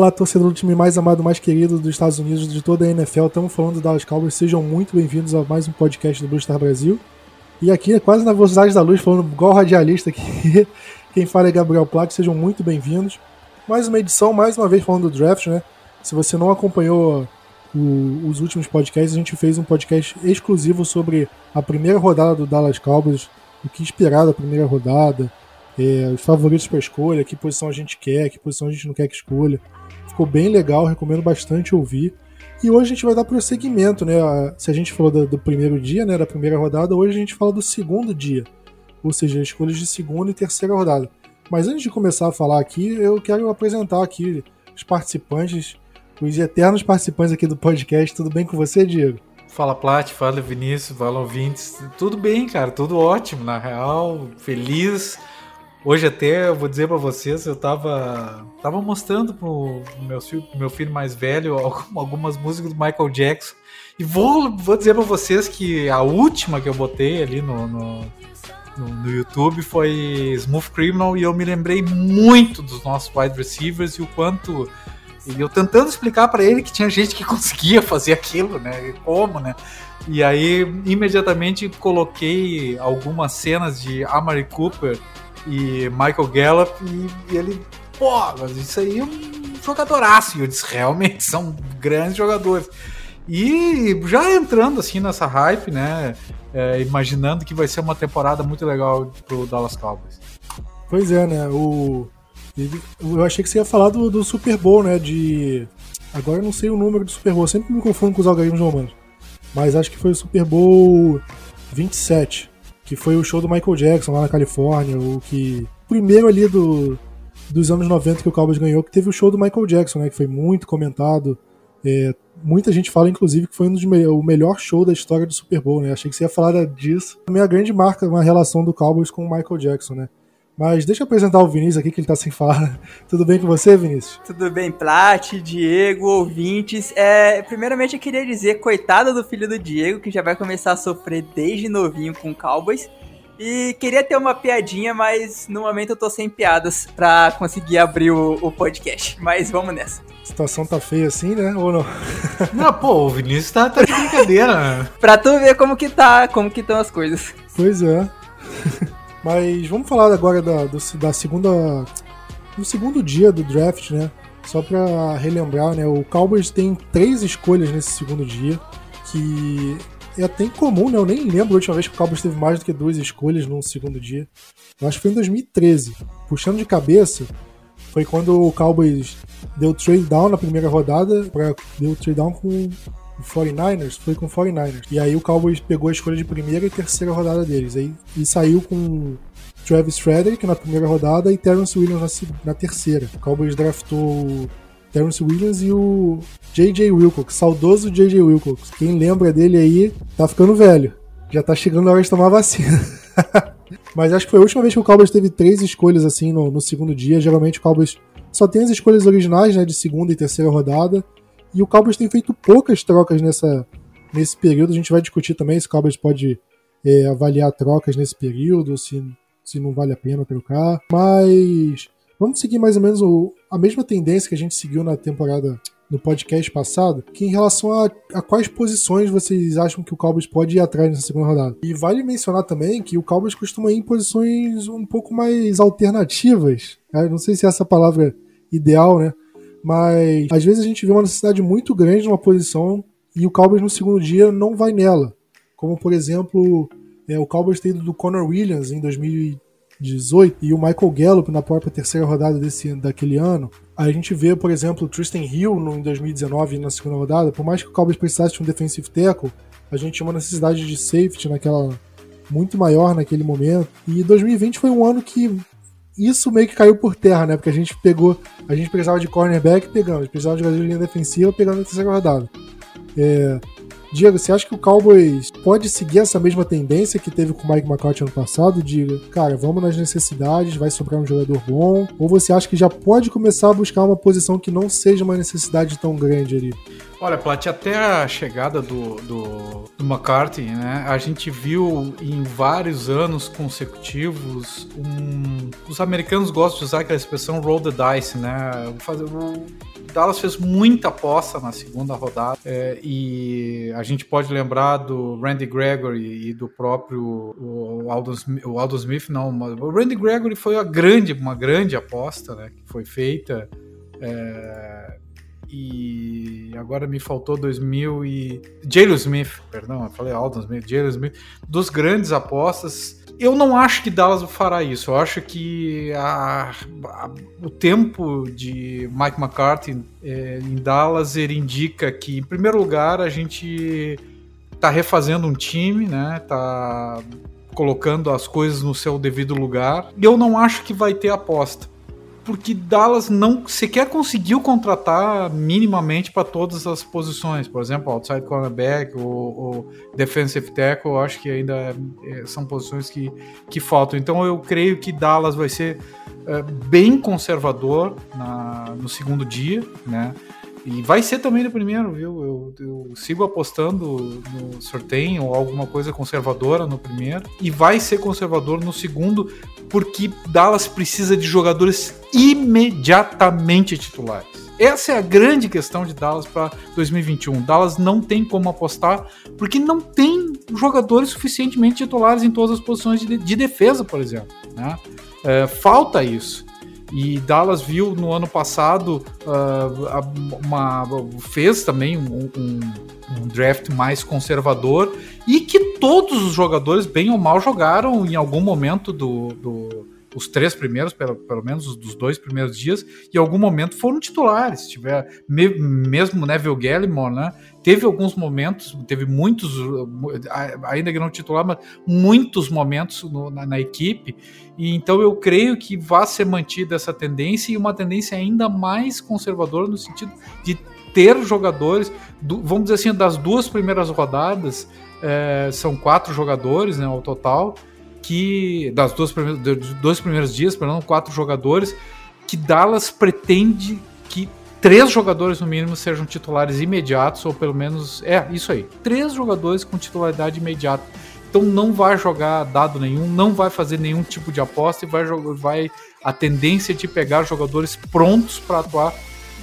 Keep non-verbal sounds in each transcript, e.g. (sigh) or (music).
Fala, torcedor do time mais amado, mais querido dos Estados Unidos, de toda a NFL. Estamos falando do Dallas Cowboys. Sejam muito bem-vindos a mais um podcast do Blue Star Brasil. E aqui, quase na velocidade da luz, falando igual radialista aqui. (laughs) Quem fala é Gabriel Plaque. Sejam muito bem-vindos. Mais uma edição, mais uma vez falando do draft, né? Se você não acompanhou o, os últimos podcasts, a gente fez um podcast exclusivo sobre a primeira rodada do Dallas Cowboys, o que esperar da primeira rodada, é, os favoritos para escolha, que posição a gente quer, que posição a gente não quer que escolha. Ficou bem legal, recomendo bastante ouvir. E hoje a gente vai dar prosseguimento, né? Se a gente falou do, do, primeiro dia, né, da primeira rodada, hoje a gente fala do segundo dia. Ou seja, escolhas de segunda e terceira rodada. Mas antes de começar a falar aqui, eu quero apresentar aqui os participantes, os eternos participantes aqui do podcast. Tudo bem com você, Diego? Fala Plat, fala Vinícius, fala ouvintes. Tudo bem, cara, tudo ótimo, na real, feliz Hoje até eu vou dizer para vocês, eu tava, tava mostrando pro meu filho, meu filho mais velho (laughs) algumas músicas do Michael Jackson. E vou, vou dizer para vocês que a última que eu botei ali no, no, no, no YouTube foi Smooth Criminal e eu me lembrei muito dos nossos wide receivers e o quanto e eu tentando explicar para ele que tinha gente que (laughs) conseguia fazer aquilo, né? Como, né? E aí, imediatamente, coloquei algumas cenas de Amari Cooper e Michael Gallup, e, e ele, pô, mas isso aí é um jogadoraço. E eu disse, realmente, (laughs) são grandes jogadores. E já entrando assim nessa hype, né? É, imaginando que vai ser uma temporada muito legal pro Dallas Cowboys. Pois é, né? O... Eu achei que você ia falar do, do Super Bowl, né? De. Agora eu não sei o número do Super Bowl, eu sempre me confundo com os algoritmos romanos. Mas acho que foi o Super Bowl 27 que foi o show do Michael Jackson lá na Califórnia, o que primeiro ali do, dos anos 90 que o Cowboys ganhou, que teve o show do Michael Jackson, né, que foi muito comentado. É, muita gente fala, inclusive, que foi um dos me o melhor show da história do Super Bowl, né? Achei que você ia falar disso. Também a grande marca, uma relação do Cowboys com o Michael Jackson, né? Mas deixa eu apresentar o Vinícius aqui, que ele tá sem falar. (laughs) Tudo bem com você, Vinícius? Tudo bem, Plat, Diego, ouvintes. É, primeiramente, eu queria dizer, coitado do filho do Diego, que já vai começar a sofrer desde novinho com Cowboys. E queria ter uma piadinha, mas no momento eu tô sem piadas pra conseguir abrir o, o podcast. Mas vamos nessa. A situação tá feia assim, né? Ou não? (laughs) Não, pô, o Vinícius tá, tá de brincadeira. pra tu ver como que tá, como que estão as coisas. Pois é. Mas vamos falar agora da, do, da segunda. do segundo dia do draft, né? Só pra relembrar, né? O Cowboys tem três escolhas nesse segundo dia. Que é até incomum, né? Eu nem lembro a última vez que o Cowboys teve mais do que duas escolhas num segundo dia. Eu acho que foi em 2013. Puxando de cabeça, foi quando o Cowboys deu trade down na primeira rodada, pra, deu trade down com o 49ers, foi com o 49ers. E aí o Cowboys pegou a escolha de primeira e terceira rodada deles. Aí, e saiu com Travis Frederick na primeira rodada e Terrence Williams na, na terceira. O Cowboys draftou Terrence Williams e o J.J. Wilcox, saudoso J.J. Wilcox. Quem lembra dele aí tá ficando velho. Já tá chegando a hora de tomar vacina. (laughs) Mas acho que foi a última vez que o Cowboys teve três escolhas assim no, no segundo dia. Geralmente o Cowboys só tem as escolhas originais, né, de segunda e terceira rodada. E o Cowboys tem feito poucas trocas nessa, nesse período. A gente vai discutir também se o Cowboys pode é, avaliar trocas nesse período, se, se não vale a pena trocar. Mas vamos seguir mais ou menos o, a mesma tendência que a gente seguiu na temporada no podcast passado, que em relação a, a, quais posições vocês acham que o Cowboys pode ir atrás nessa segunda rodada. E vale mencionar também que o Cowboys costuma ir em posições um pouco mais alternativas. Né? Não sei se é essa palavra ideal, né? Mas às vezes a gente vê uma necessidade muito grande numa posição e o Cowboys no segundo dia não vai nela. Como, por exemplo, é, o Cowboys ter ido do Connor Williams em 2018 e o Michael Gallup na própria terceira rodada desse, daquele ano. A gente vê, por exemplo, o Tristan Hill no, em 2019 na segunda rodada. Por mais que o Cowboys precisasse de um defensive tackle, a gente tinha uma necessidade de safety naquela muito maior naquele momento. E 2020 foi um ano que isso meio que caiu por terra, né? Porque a gente pegou, a gente precisava de cornerback, pegamos, precisava de linha defensiva, pegando na terceira rodada. É, Diego, você acha que o Cowboys pode seguir essa mesma tendência que teve com o Mike McCarthy ano passado? De, cara, vamos nas necessidades, vai sobrar um jogador bom? Ou você acha que já pode começar a buscar uma posição que não seja uma necessidade tão grande ali? Olha, Plat, até a chegada do, do, do, McCarthy, né, a gente viu em vários anos consecutivos um, os americanos gostam de usar aquela expressão roll the dice, né? Fazer, Dallas fez muita aposta na segunda rodada é, e a gente pode lembrar do Randy Gregory e do próprio o Aldo, o Smith, não, o Randy Gregory foi grande, uma grande aposta né, que foi feita. É, e agora me faltou 2000 e Jalen Smith, perdão, eu falei Aldo Smith, Jalen Smith, dos grandes apostas eu não acho que Dallas fará isso. Eu acho que a, a, o tempo de Mike McCarthy é, em Dallas ele indica que, em primeiro lugar, a gente está refazendo um time, né? Tá colocando as coisas no seu devido lugar. E eu não acho que vai ter aposta porque Dallas não sequer conseguiu contratar minimamente para todas as posições. Por exemplo, outside cornerback ou, defensive tackle, eu acho que ainda é, são posições que, que faltam. Então eu creio que Dallas vai ser é, bem conservador na, no segundo dia, né? E vai ser também no primeiro, viu? Eu, eu, sigo apostando no sorteio ou alguma coisa conservadora no primeiro. E vai ser conservador no segundo, porque Dallas precisa de jogadores imediatamente titulares. Essa é a grande questão de Dallas para 2021. Dallas não tem como apostar, porque não tem jogadores suficientemente titulares em todas as posições de, de defesa, por exemplo. Né? É, falta isso. E Dallas viu no ano passado uh, uma, fez também um, um, um, draft mais conservador e que todos os jogadores, bem ou mal, jogaram em algum momento do, do os três primeiros, pelo, pelo menos os dos dois primeiros dias, e em algum momento foram titulares. Tiver, me, mesmo Neville Gallimore, né? Teve alguns momentos, teve muitos, ainda que não titular, mas muitos momentos no, na, na, equipe. E então eu creio que vai ser mantida essa tendência e uma tendência ainda mais conservadora no sentido de ter jogadores, do, vamos dizer assim, das duas primeiras rodadas, é, são quatro jogadores né, ao total que das duas dos dois primeiros dias, perdão, quatro jogadores, que Dallas pretende que três jogadores no mínimo sejam titulares imediatos, ou pelo menos, é, isso aí, três jogadores com titularidade imediata. Então não vai jogar dado nenhum, não vai fazer nenhum tipo de aposta e vai, vai a tendência de pegar jogadores prontos para atuar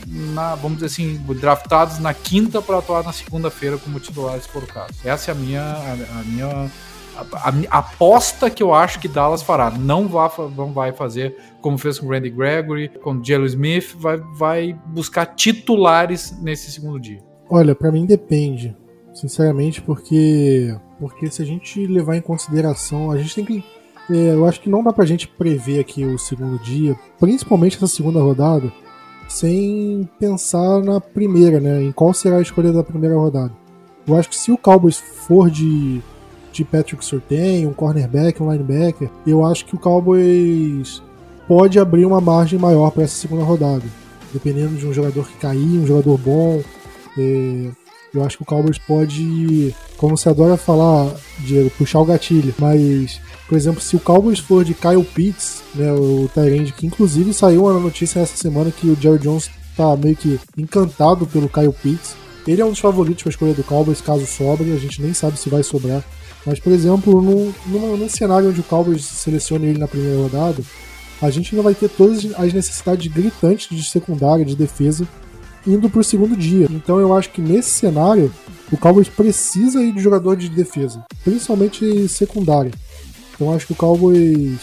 na, vamos dizer assim, draftados na quinta para atuar na segunda-feira como titulares por caso. Essa é a minha, a, a minha a, a, aposta que eu acho que Dallas fará. Não vai, não vai fazer como fez com Randy Gregory, com Jello Smith, vai, vai buscar titulares nesse segundo dia. Olha, para mim depende, sinceramente, porque porque se a gente levar em consideração, a gente tem que é, eu acho que não dá pra gente prever aqui o segundo dia, principalmente essa segunda rodada, sem pensar na primeira, né? Em qual será a escolha da primeira rodada. Eu acho que se o Cowboys for de de Patrick Surtain, um cornerback, um linebacker, eu acho que o Cowboys pode abrir uma margem maior para essa segunda rodada. Dependendo de um jogador que cair, um jogador bom. É, eu acho que o Cowboys pode, como você adora falar, Diego, puxar o gatilho. Mas, por exemplo, se o Cowboys for de Kyle Pitts, né, o Tyrande, que inclusive saiu uma notícia essa semana que o Jerry Jones tá meio que encantado pelo Kyle Pitts. Ele é um dos favoritos para a escolha do Cowboys, caso sobre. A gente nem sabe se vai sobrar mas, por exemplo, num, num, num cenário onde o Cowboys selecione ele na primeira rodada, a gente ainda vai ter todas as necessidades gritantes de secundária, de defesa, indo para o segundo dia. Então eu acho que nesse cenário, o Cowboys precisa ir de jogador de defesa, principalmente secundária. Então acho que o Cowboys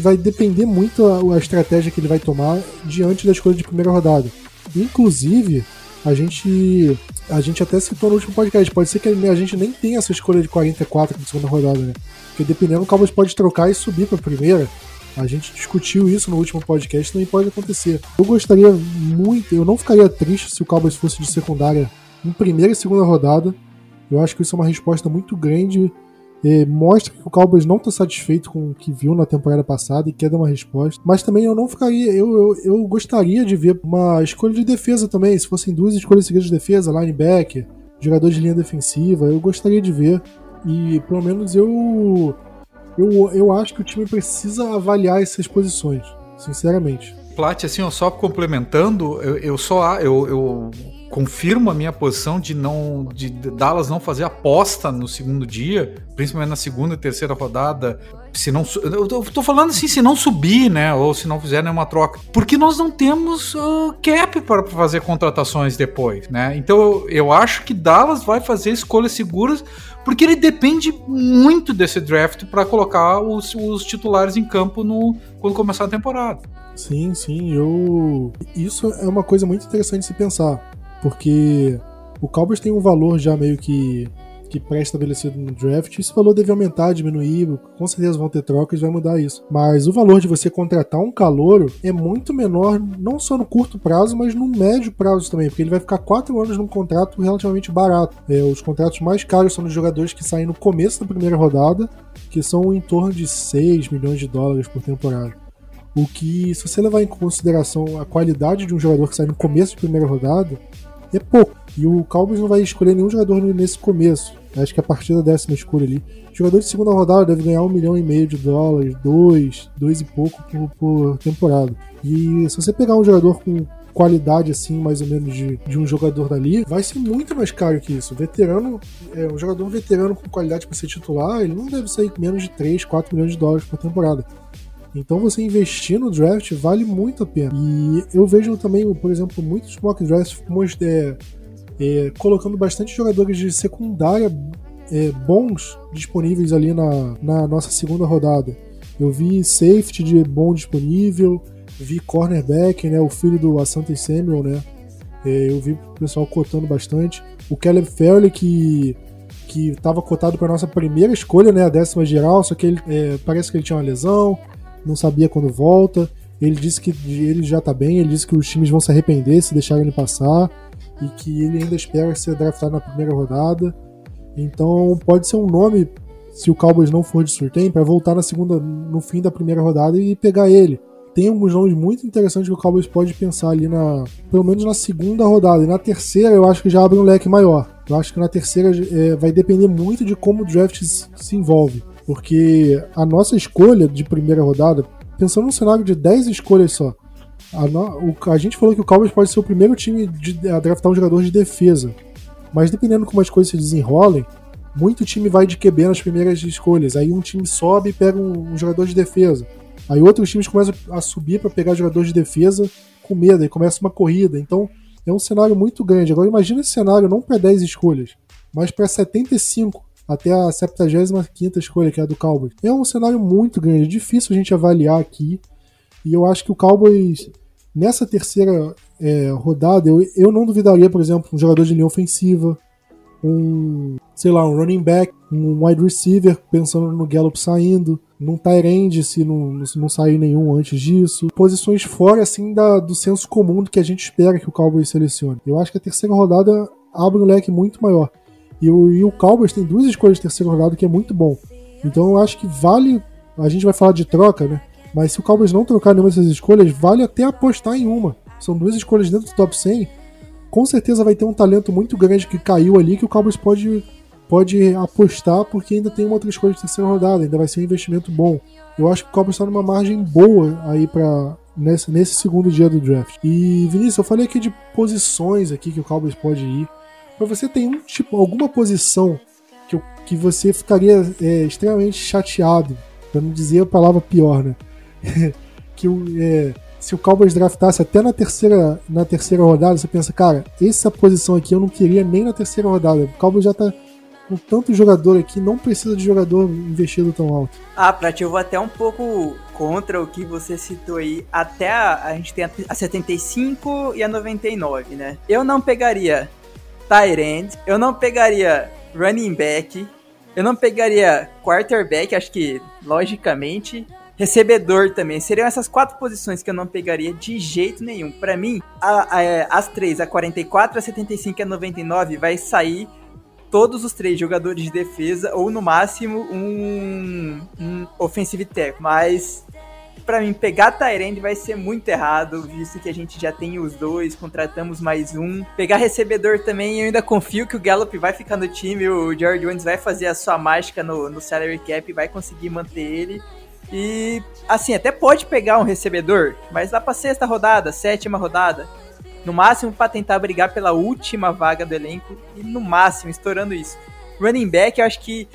vai depender muito a, a estratégia que ele vai tomar diante da escolha de primeira rodada. Inclusive, a gente a gente até citou no último podcast, pode ser que a gente nem tenha essa escolha de 44 na segunda rodada, né? Porque dependendo, o Cowboys pode trocar e subir para primeira. A gente discutiu isso no último podcast, também pode acontecer. Eu gostaria muito, eu não ficaria triste se o Cowboys fosse de secundária em primeira e segunda rodada. Eu acho que isso é uma resposta muito grande é, mostra que o Cowboys não está satisfeito com o que viu na temporada passada e quer dar uma resposta. Mas também eu não ficaria. Eu, eu, eu gostaria de ver uma escolha de defesa também. Se fossem duas escolhas seguidas de defesa, linebacker, jogador de linha defensiva, eu gostaria de ver. E pelo menos eu. Eu, eu acho que o time precisa avaliar essas posições, sinceramente. Plat, assim, só complementando, eu, eu só eu, eu confirmo a minha posição de não de Dallas não fazer aposta no segundo dia, principalmente na segunda e terceira rodada, Se não, eu tô falando assim, se não subir, né? Ou se não fizer nenhuma troca. Porque nós não temos uh, cap para fazer contratações depois, né? Então eu, eu acho que Dallas vai fazer escolhas seguras porque ele depende muito desse draft para colocar os, os, titulares em campo no, quando começar a temporada. Sim, sim, eu. Isso é uma coisa muito interessante se pensar, porque o Cowboys tem um valor já meio que que pré-estabelecido no draft. Esse valor deve aumentar, diminuir, com certeza vão ter trocas, vai mudar isso. Mas o valor de você contratar um calouro é muito menor, não só no curto prazo, mas no médio prazo também, porque ele vai ficar quatro anos num contrato relativamente barato. É, os contratos mais caros são dos jogadores que saem no começo da primeira rodada, que são em torno de 6 milhões de dólares por temporada. O que, se você levar em consideração a qualidade de um jogador que sai no começo de primeira rodada, é pouco. E o Cowboys não vai escolher nenhum jogador nesse começo. Acho que a partir da décima escolha ali. O jogador de segunda rodada deve ganhar um milhão e meio de dólares, dois, dois e pouco por, por temporada. E se você pegar um jogador com qualidade assim, mais ou menos de, de um jogador dali, vai ser muito mais caro que isso. Veterano, é, um jogador veterano com qualidade para ser titular, ele não deve sair menos de 3, 4 milhões de dólares por temporada. Então você investir no draft vale muito a pena. E eu vejo também, por exemplo, muitos mock drafts é, é, colocando bastante jogadores de secundária é, bons disponíveis ali na, na nossa segunda rodada. Eu vi safety de bom disponível, vi cornerback, né, o filho do Asante Samuel, né, é, eu vi o pessoal cotando bastante. O Caleb Fairley, que que estava cotado para nossa primeira escolha, né, a décima geral, só que ele é, parece que ele tinha uma lesão, não sabia quando volta. Ele disse que ele já tá bem, ele disse que os times vão se arrepender se deixarem ele passar e que ele ainda espera ser draftado na primeira rodada. Então pode ser um nome, se o Cowboys não for de surtem, para voltar na segunda, no fim da primeira rodada e pegar ele. Tem alguns nomes muito interessantes que o Cowboys pode pensar ali na, pelo menos na segunda rodada. E na terceira eu acho que já abre um leque maior. Eu acho que na terceira é, vai depender muito de como o draft se envolve. Porque a nossa escolha de primeira rodada, pensando num cenário de 10 escolhas só, a, no, o, a, gente falou que o Cowboys pode ser o primeiro time de, a draftar um jogador de defesa. Mas dependendo como as coisas se desenrolem, muito time vai de QB nas primeiras escolhas. Aí um time sobe e pega um, um jogador de defesa. Aí outros times começam a subir para pegar jogador de defesa com medo, aí começa uma corrida. Então é um cenário muito grande. Agora imagina esse cenário não para 10 escolhas, mas para 75 até a 75 escolha, que é a do Cowboys. É um cenário muito grande, é difícil a gente avaliar aqui. E eu acho que o Cowboys Nessa terceira é, rodada, eu, eu não duvidaria, por exemplo, um jogador de linha ofensiva, um, sei lá, um running back, um wide receiver, pensando no Gallup saindo, num tight se não, se não sair nenhum antes disso. Posições fora, assim, da, do senso comum do que a gente espera que o Cowboys selecione. Eu acho que a terceira rodada abre um leque muito maior. E o, e o Cowboys tem duas escolhas de terceira rodada que é muito bom. Então eu acho que vale. A gente vai falar de troca, né? Mas se o Cowboys não trocar nenhuma dessas escolhas, vale até apostar em uma. São duas escolhas dentro do top 100. Com certeza vai ter um talento muito grande que caiu ali que o Cowboys pode, pode apostar porque ainda tem uma outra escolha de terceira rodada, ainda vai ser um investimento bom. Eu acho que o Cowboys está numa margem boa aí para nesse, nesse segundo dia do draft. E Vinícius, eu falei aqui de posições aqui que o Cowboys pode ir. Mas você tem um tipo alguma posição que, que você ficaria é, extremamente chateado, para não dizer a palavra pior, né? (laughs) que é, se o Cowboys draftasse até na terceira, na terceira rodada, você pensa, cara, essa posição aqui eu não queria nem na terceira rodada. O Cowboys já tá com tanto jogador aqui, não precisa de jogador investido tão alto. Ah, Prat, eu vou até um pouco contra o que você citou aí. Até a, a gente tem a, a 75 e a 99, né? Eu não pegaria Tyrant, eu não pegaria running back, eu não pegaria quarterback, acho que logicamente recebedor também. Seriam essas quatro posições que eu não pegaria de jeito nenhum. Para mim, a, a, as três, a 44, a 75 e a 99, vai sair todos os três jogadores de defesa ou no máximo um, um offensive tackle. Mas para mim pegar Tyrande vai ser muito errado, visto que a gente já tem os dois, contratamos mais um. Pegar recebedor também, eu ainda confio que o Gallup vai ficar no time, o George Jones vai fazer a sua mágica no, no salary cap, vai conseguir manter ele. E, assim, até pode pegar um recebedor, mas dá pra sexta rodada, sétima rodada. No máximo para tentar brigar pela última vaga do elenco. E no máximo, estourando isso. Running back, eu acho que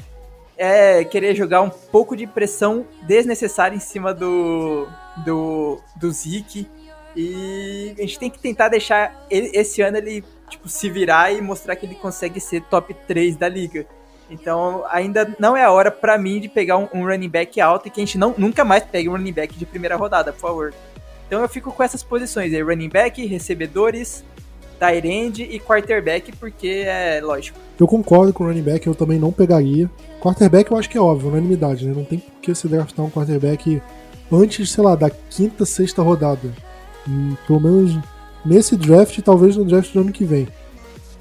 é querer jogar um pouco de pressão desnecessária em cima do, do, do Zeke. E a gente tem que tentar deixar ele, esse ano ele tipo, se virar e mostrar que ele consegue ser top 3 da liga. Então ainda não é a hora para mim de pegar um, um, running back alto e que a gente não, nunca mais pegue um running back de primeira rodada, por favor. Então eu fico com essas posições aí, running back, recebedores, tight end e quarterback, porque é lógico. Eu concordo com o running back, eu também não pegaria. Quarterback eu acho que é óbvio, unanimidade, né? Não tem por que se draftar um quarterback antes, sei lá, da quinta, sexta rodada. E, pelo menos nesse draft, talvez no draft do ano que vem.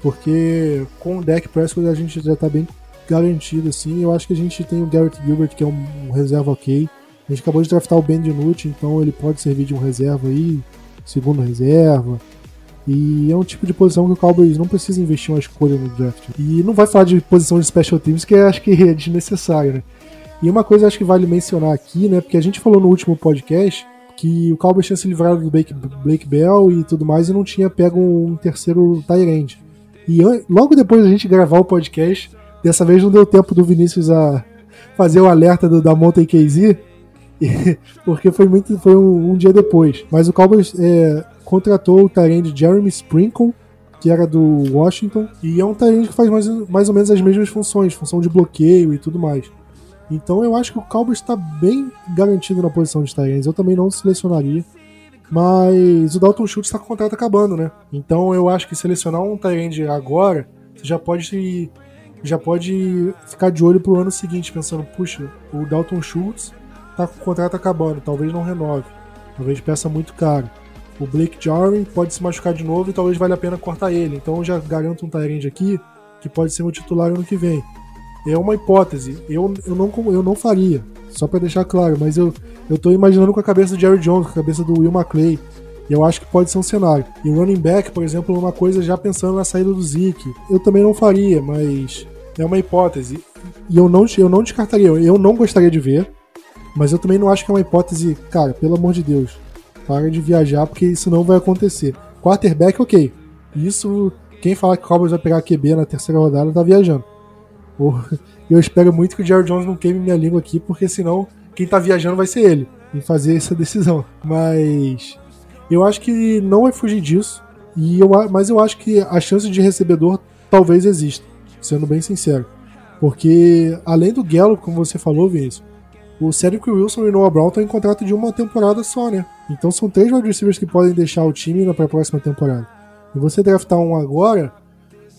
Porque com o deck Prescott a gente já tá bem garantido, assim. Eu acho que a gente tem o Garrett Gilbert, que é um, um reserva ok. A gente acabou de draftar o Ben DiNucci, então ele pode servir de um reserva aí, segundo reserva. E é um tipo de posição que o Cowboys não precisa investir uma escolha no draft. E não vai falar de posição de special teams, que acho que é desnecessário, né? E uma coisa acho que vale mencionar aqui, né? Porque a gente falou no último podcast que o Cowboys tinha se livrado do Blake, Blake Bell e tudo mais e não tinha pego um terceiro Tyrande. E logo depois da gente gravar o podcast, dessa vez não deu tempo do Vinícius a fazer o alerta do, da Mountain KZ, (laughs) porque foi muito foi um, um, dia depois. Mas o Cowboys é, contratou o Tyrande Jeremy Sprinkle, que era do Washington, e é um Tyrande que faz mais, mais ou menos as mesmas funções, função de bloqueio e tudo mais. Então eu acho que o Cowboys está bem garantido na posição de Tyrands. Eu também não selecionaria. Mas o Dalton Schultz está com o contrato acabando, né? Então eu acho que selecionar um Tyrande agora, você já pode já pode ficar de olho pro ano seguinte, pensando, puxa, o Dalton Schultz tá com o contrato acabando, talvez não renove, talvez peça muito caro. O Blake Jarwin pode se machucar de novo e talvez valha a pena cortar ele. Então eu já garanto um Tyrande aqui que pode ser o titular ano que vem. É uma hipótese. Eu, eu, não, eu não faria, só para deixar claro, mas eu, eu tô imaginando com a cabeça do Jerry Jones, com a cabeça do Will McClay. E eu acho que pode ser um cenário. E o running back, por exemplo, é uma coisa já pensando na saída do Zeke. Eu também não faria, mas é uma hipótese. E eu não, eu não descartaria. Eu não gostaria de ver, mas eu também não acho que é uma hipótese, cara, pelo amor de Deus. Para de viajar, porque isso não vai acontecer. Quarterback, ok. Isso, quem fala que o Cowboys vai pegar QB na terceira rodada tá viajando. (laughs) Eu espero muito que o Jerry Jones não queime minha língua aqui, porque senão quem tá viajando vai ser ele em fazer essa (laughs) decisão. Mas eu acho que não vai fugir disso. E eu, mas eu acho que a chance de recebedor talvez exista, sendo bem sincero. Porque além do Gallup, como você falou, Vinícius, o Cedric Wilson e o Noah Brown estão em contrato de uma temporada só, né? Então são três wide receivers que podem deixar o time para a próxima temporada. E você draftar um agora,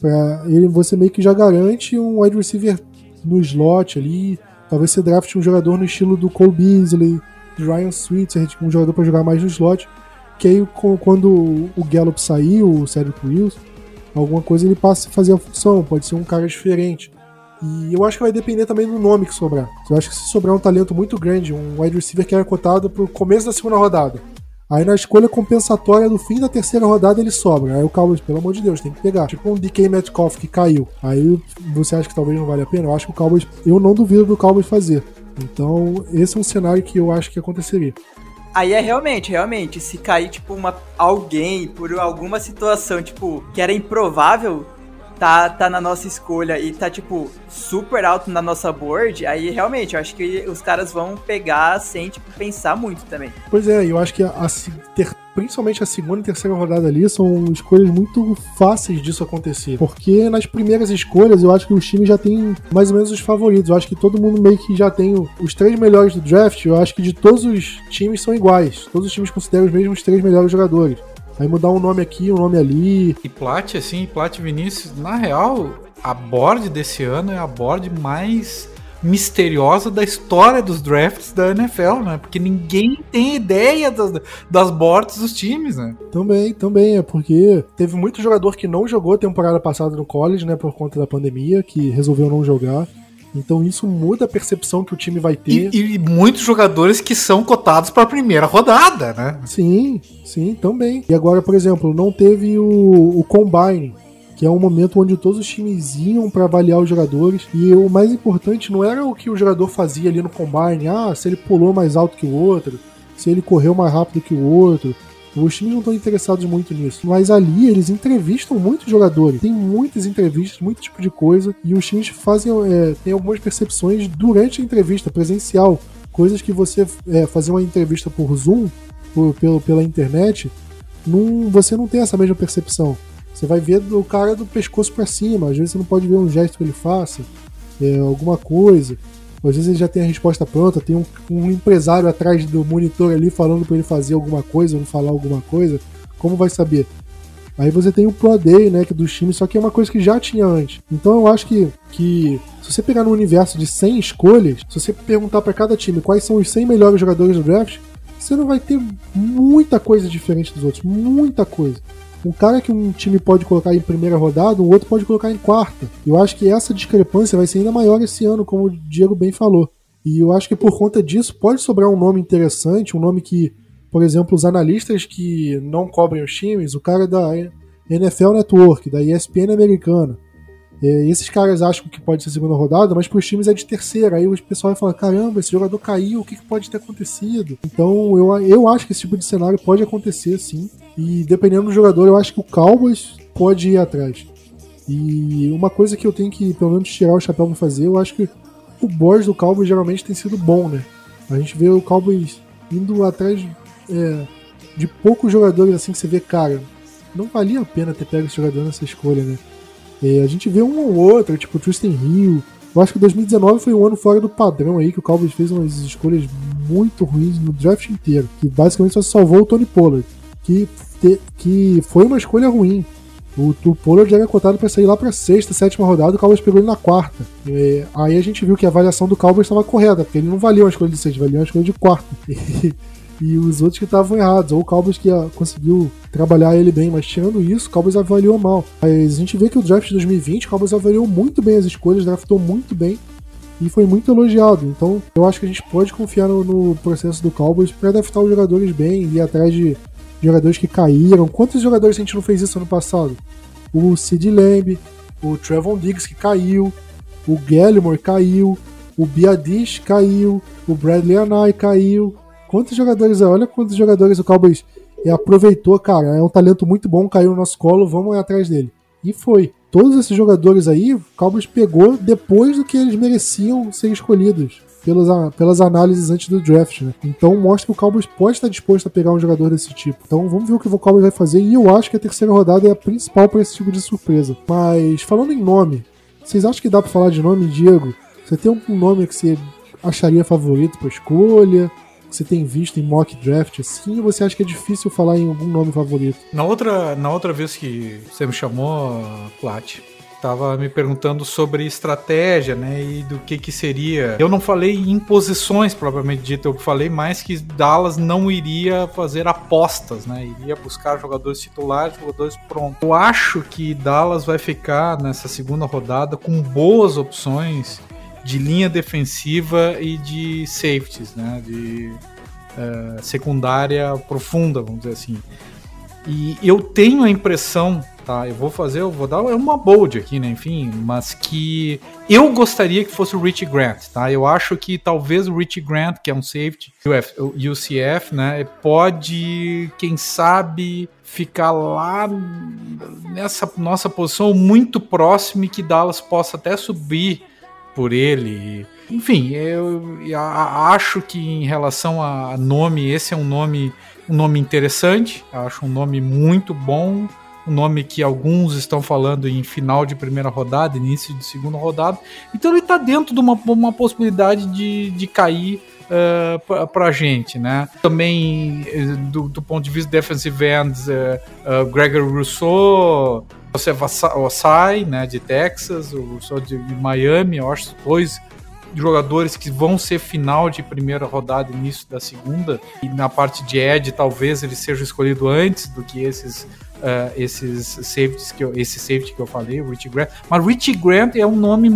Pra ele, você meio que já garante um wide receiver no slot ali. Talvez você draft um jogador no estilo do Cole Beasley, do Ryan Switzer, um jogador para jogar mais no slot. Que aí, quando o Gallup sair, o Cedric Wills, alguma coisa ele passa a fazer a função. Pode ser um cara diferente. E eu acho que vai depender também do nome que sobrar. Eu acho que se sobrar um talento muito grande, um wide receiver que era cotado pro começo da segunda rodada, Aí na escolha compensatória do fim da terceira rodada ele sobra. Aí o Cowboys, pelo amor de Deus, tem que pegar. Tipo um DK Metcalf que caiu. Aí você acha que talvez não vale a pena? Eu acho que o Cowboys, eu não duvido do Cowboys fazer. Então, esse é um cenário que eu acho que aconteceria. Aí é realmente, realmente, se cair, tipo, uma, alguém por alguma situação, tipo, que era improvável, tá, tá na nossa escolha e tá, tipo, super alto na nossa board, aí realmente eu acho que os caras vão pegar sem, tipo, pensar muito também. Pois é, eu acho que a, a ter, principalmente a segunda e terceira rodada ali são escolhas muito fáceis disso acontecer. Porque nas primeiras escolhas eu acho que os times já têm mais ou menos os favoritos. Eu acho que todo mundo meio que já tem os três melhores do draft. Eu acho que de todos os times são iguais. Todos os times consideram os mesmos três melhores jogadores. Aí mudar um nome aqui, um nome ali. E Plat, assim, Plat Vinícius, na real, a board desse ano é a board mais misteriosa da história dos drafts da NFL, né? Porque ninguém tem ideia das, das boards dos times, né? Também, também, é porque teve muito jogador que não jogou a temporada passada no college, né? Por conta da pandemia, que resolveu não jogar. Então isso muda a percepção que o time vai ter. E, e muitos jogadores que são cotados para a primeira rodada, né? Sim, sim, também. E agora, por exemplo, não teve o, o Combine, que é um momento onde todos os times iam para avaliar os jogadores. E o mais importante não era o que o jogador fazia ali no Combine, ah, se ele pulou mais alto que o outro, se ele correu mais rápido que o outro. Os times não estão interessados muito nisso. Mas ali eles entrevistam muitos jogadores. Tem muitas entrevistas, muito tipo de coisa. E os times fazem. É, tem algumas percepções durante a entrevista, presencial. Coisas que você é, fazer uma entrevista por Zoom, por, pelo, pela internet, não, você não tem essa mesma percepção. Você vai ver o cara do pescoço para cima, às vezes você não pode ver um gesto que ele faça, é, alguma coisa. Às vezes ele já tem a resposta pronta, tem um, um empresário atrás do monitor ali falando para ele fazer alguma coisa ou não falar alguma coisa. Como vai saber? Aí você tem o Pro Day, né, que é dos times, só que é uma coisa que já tinha antes. Então eu acho que, que se você pegar no universo de 100 escolhas, se você perguntar para cada time quais são os 100 melhores jogadores do draft, você não vai ter muita coisa diferente dos outros, muita coisa um cara que um time pode colocar em primeira rodada, o outro pode colocar em quarta. Eu acho que essa discrepância vai ser ainda maior esse ano, como o Diego bem falou. E eu acho que por conta disso pode sobrar um nome interessante, um nome que, por exemplo, os analistas que não cobrem os times, o cara da NFL Network, da ESPN americana, é, esses caras acham que pode ser segunda rodada, mas para os times é de terceira. Aí o pessoal vai falar: caramba, esse jogador caiu, o que, que pode ter acontecido? Então eu, eu acho que esse tipo de cenário pode acontecer sim. E dependendo do jogador, eu acho que o Cowboys pode ir atrás. E uma coisa que eu tenho que, pelo menos, tirar o chapéu para fazer, eu acho que o board do Cowboys geralmente tem sido bom, né? A gente vê o Cowboys indo atrás é, de poucos jogadores assim que você vê, cara, não valia a pena ter pego esse jogador nessa escolha, né? É, a gente vê um ou outro, tipo Tristan Hill. Eu acho que 2019 foi um ano fora do padrão aí, que o Cowboys fez umas escolhas muito ruins no draft inteiro. Que basicamente só salvou o Tony Pollard. Que, te, que foi uma escolha ruim. O, o Pollard era cotado para sair lá para sexta, sétima rodada, o Cowboys pegou ele na quarta. É, aí a gente viu que a avaliação do Cowboys estava correta, porque ele não valia uma escolha de sexta, valia uma escolha de quarta. e (laughs) os outros que estavam errados, ou o Cowboys que ah, conseguiu trabalhar ele bem, mas tirando isso, o Cowboys avaliou mal. Mas a gente vê que o draft de 2020, o Cowboys avaliou muito bem as escolhas, draftou muito bem e foi muito elogiado. Então eu acho que a gente pode confiar no, no processo do Cowboys para draftar os jogadores bem, ir atrás de jogadores que caíram. Quantos jogadores a gente não fez isso ano passado? O Sid Lamb, o Trevon Diggs que caiu, o Gallimore caiu, o Biadish caiu, o Bradley Anai caiu. Quantos jogadores, olha quantos jogadores o Cowboys aproveitou, cara, é um talento muito bom, caiu no nosso colo, vamos atrás dele. E foi. Todos esses jogadores aí, o Cowboys pegou depois do que eles mereciam ser escolhidos pelas, pelas análises antes do draft, né? Então mostra que o Cowboys pode estar disposto a pegar um jogador desse tipo. Então vamos ver o que o Cowboys vai fazer. E eu acho que a terceira rodada é a principal para esse tipo de surpresa. Mas falando em nome, vocês acham que dá para falar de nome, Diego? Você tem um nome que você acharia favorito para escolha? Você tem visto em mock draft assim, você acha que é difícil falar em algum nome favorito? Na outra, na outra vez que você me chamou, Plat, tava me perguntando sobre estratégia, né, e do que que seria. Eu não falei em posições propriamente dito, eu falei mais que Dallas não iria fazer apostas, né, iria buscar jogadores titulares, jogadores prontos. Eu acho que Dallas vai ficar nessa segunda rodada com boas opções de linha defensiva e de safeties, né? De uh, secundária profunda, vamos dizer assim. E eu tenho a impressão, tá? Eu vou fazer, eu vou dar uma bold aqui, né? Enfim, mas que eu gostaria que fosse o Rich Grant, tá? Eu acho que talvez o Rich Grant, que é um safety, o UCF, né? Pode, quem sabe, ficar lá nessa nossa posição muito próximo e que Dallas possa até subir por ele. Enfim, eu, acho que em relação a nome, esse é um nome, um nome interessante, acho um nome muito bom, um nome que alguns estão falando em final de primeira rodada, início de segunda rodada. Então ele está dentro de uma, uma possibilidade de, de cair uh, para a gente, né? Também eh, do, do, ponto de vista defensive ends, uh, uh, Gregory Rousseau, você Osai, né, de Texas, o sou de Miami, eu acho dois jogadores que vão ser final de primeira rodada, início da segunda, e na parte de Ed talvez ele seja escolhido antes do que esses uh, esses safeties que eu, esse safety que eu falei, o Rich Grant. Mas Rich Grant é um nome,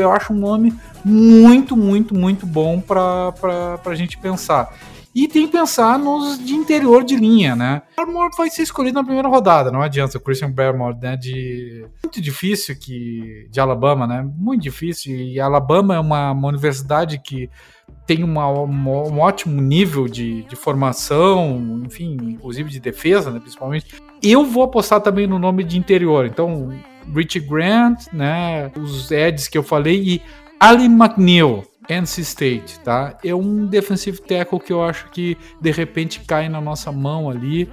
eu acho um nome muito, muito, muito bom para a gente pensar. E tem que pensar nos de interior de linha, né? Barmore vai ser escolhido na primeira rodada, não adianta. O Christian Barmore, né? De. Muito difícil que. De Alabama, né? Muito difícil. E Alabama é uma, uma universidade que tem uma, uma, um ótimo nível de, de formação, enfim, inclusive de defesa, né, principalmente. Eu vou apostar também no nome de interior. Então, Rich Grant, né, os Eds que eu falei e Allen McNeil, NC State, tá? É um defensive tackle que eu acho que de repente cai na nossa mão ali.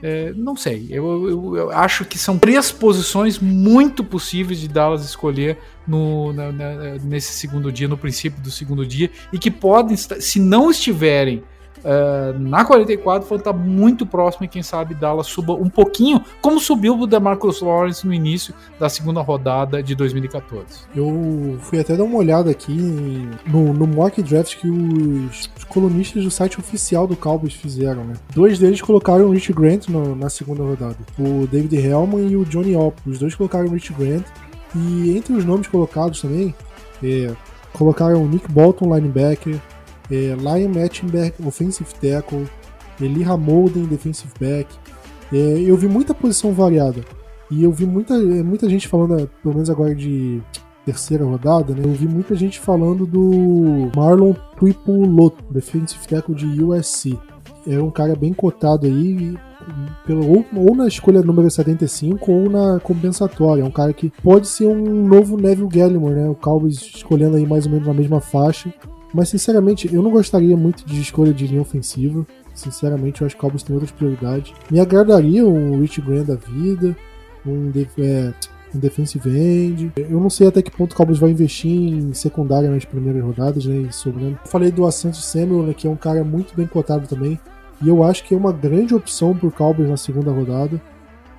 É, não sei, eu, eu, eu, acho que são três posições muito possíveis de Dallas escolher no, na, na, nesse segundo dia, no princípio do segundo dia, e que podem, se não estiverem Uh, na 44 vão estar muito próximo e quem sabe Dallas suba um pouquinho, como subiu o DeMarcus Lawrence no início da segunda rodada de 2014. Eu fui até dar uma olhada aqui no, no mock draft que os, os, colunistas do site oficial do Cowboys fizeram, né? Dois deles colocaram o Rich Grant no, na segunda rodada, o David Hellman e o Johnny Opp. Os dois colocaram o Rich Grant e entre os nomes colocados também é, colocaram o Nick Bolton, linebacker, é, Lion Mettenberg, offensive tackle, Eli Hamolden, defensive back. É, eu vi muita posição variada. E eu vi muita, é, muita gente falando, pelo menos agora de terceira rodada, né? Eu vi muita gente falando do Marlon Tuipulot, defensive tackle de USC. É um cara bem cotado aí, pelo, ou, ou, na escolha número 75 ou na compensatória. É um cara que pode ser um novo Neville Gallimore, né? O Cowboys escolhendo aí mais ou menos na mesma faixa. Mas, sinceramente, eu não gostaria muito de escolha de linha ofensiva. Sinceramente, eu acho que o Cowboys tem outras prioridades. Me agradaria um Rich Grant da vida, um, é, um defensive end. Eu não sei até que ponto o Cowboys vai investir em secundária nas primeiras rodadas, né, sobrando. Eu falei do Asante Samuel, né, que é um cara muito bem cotado também. E eu acho que é uma grande opção para o Cowboys na segunda rodada,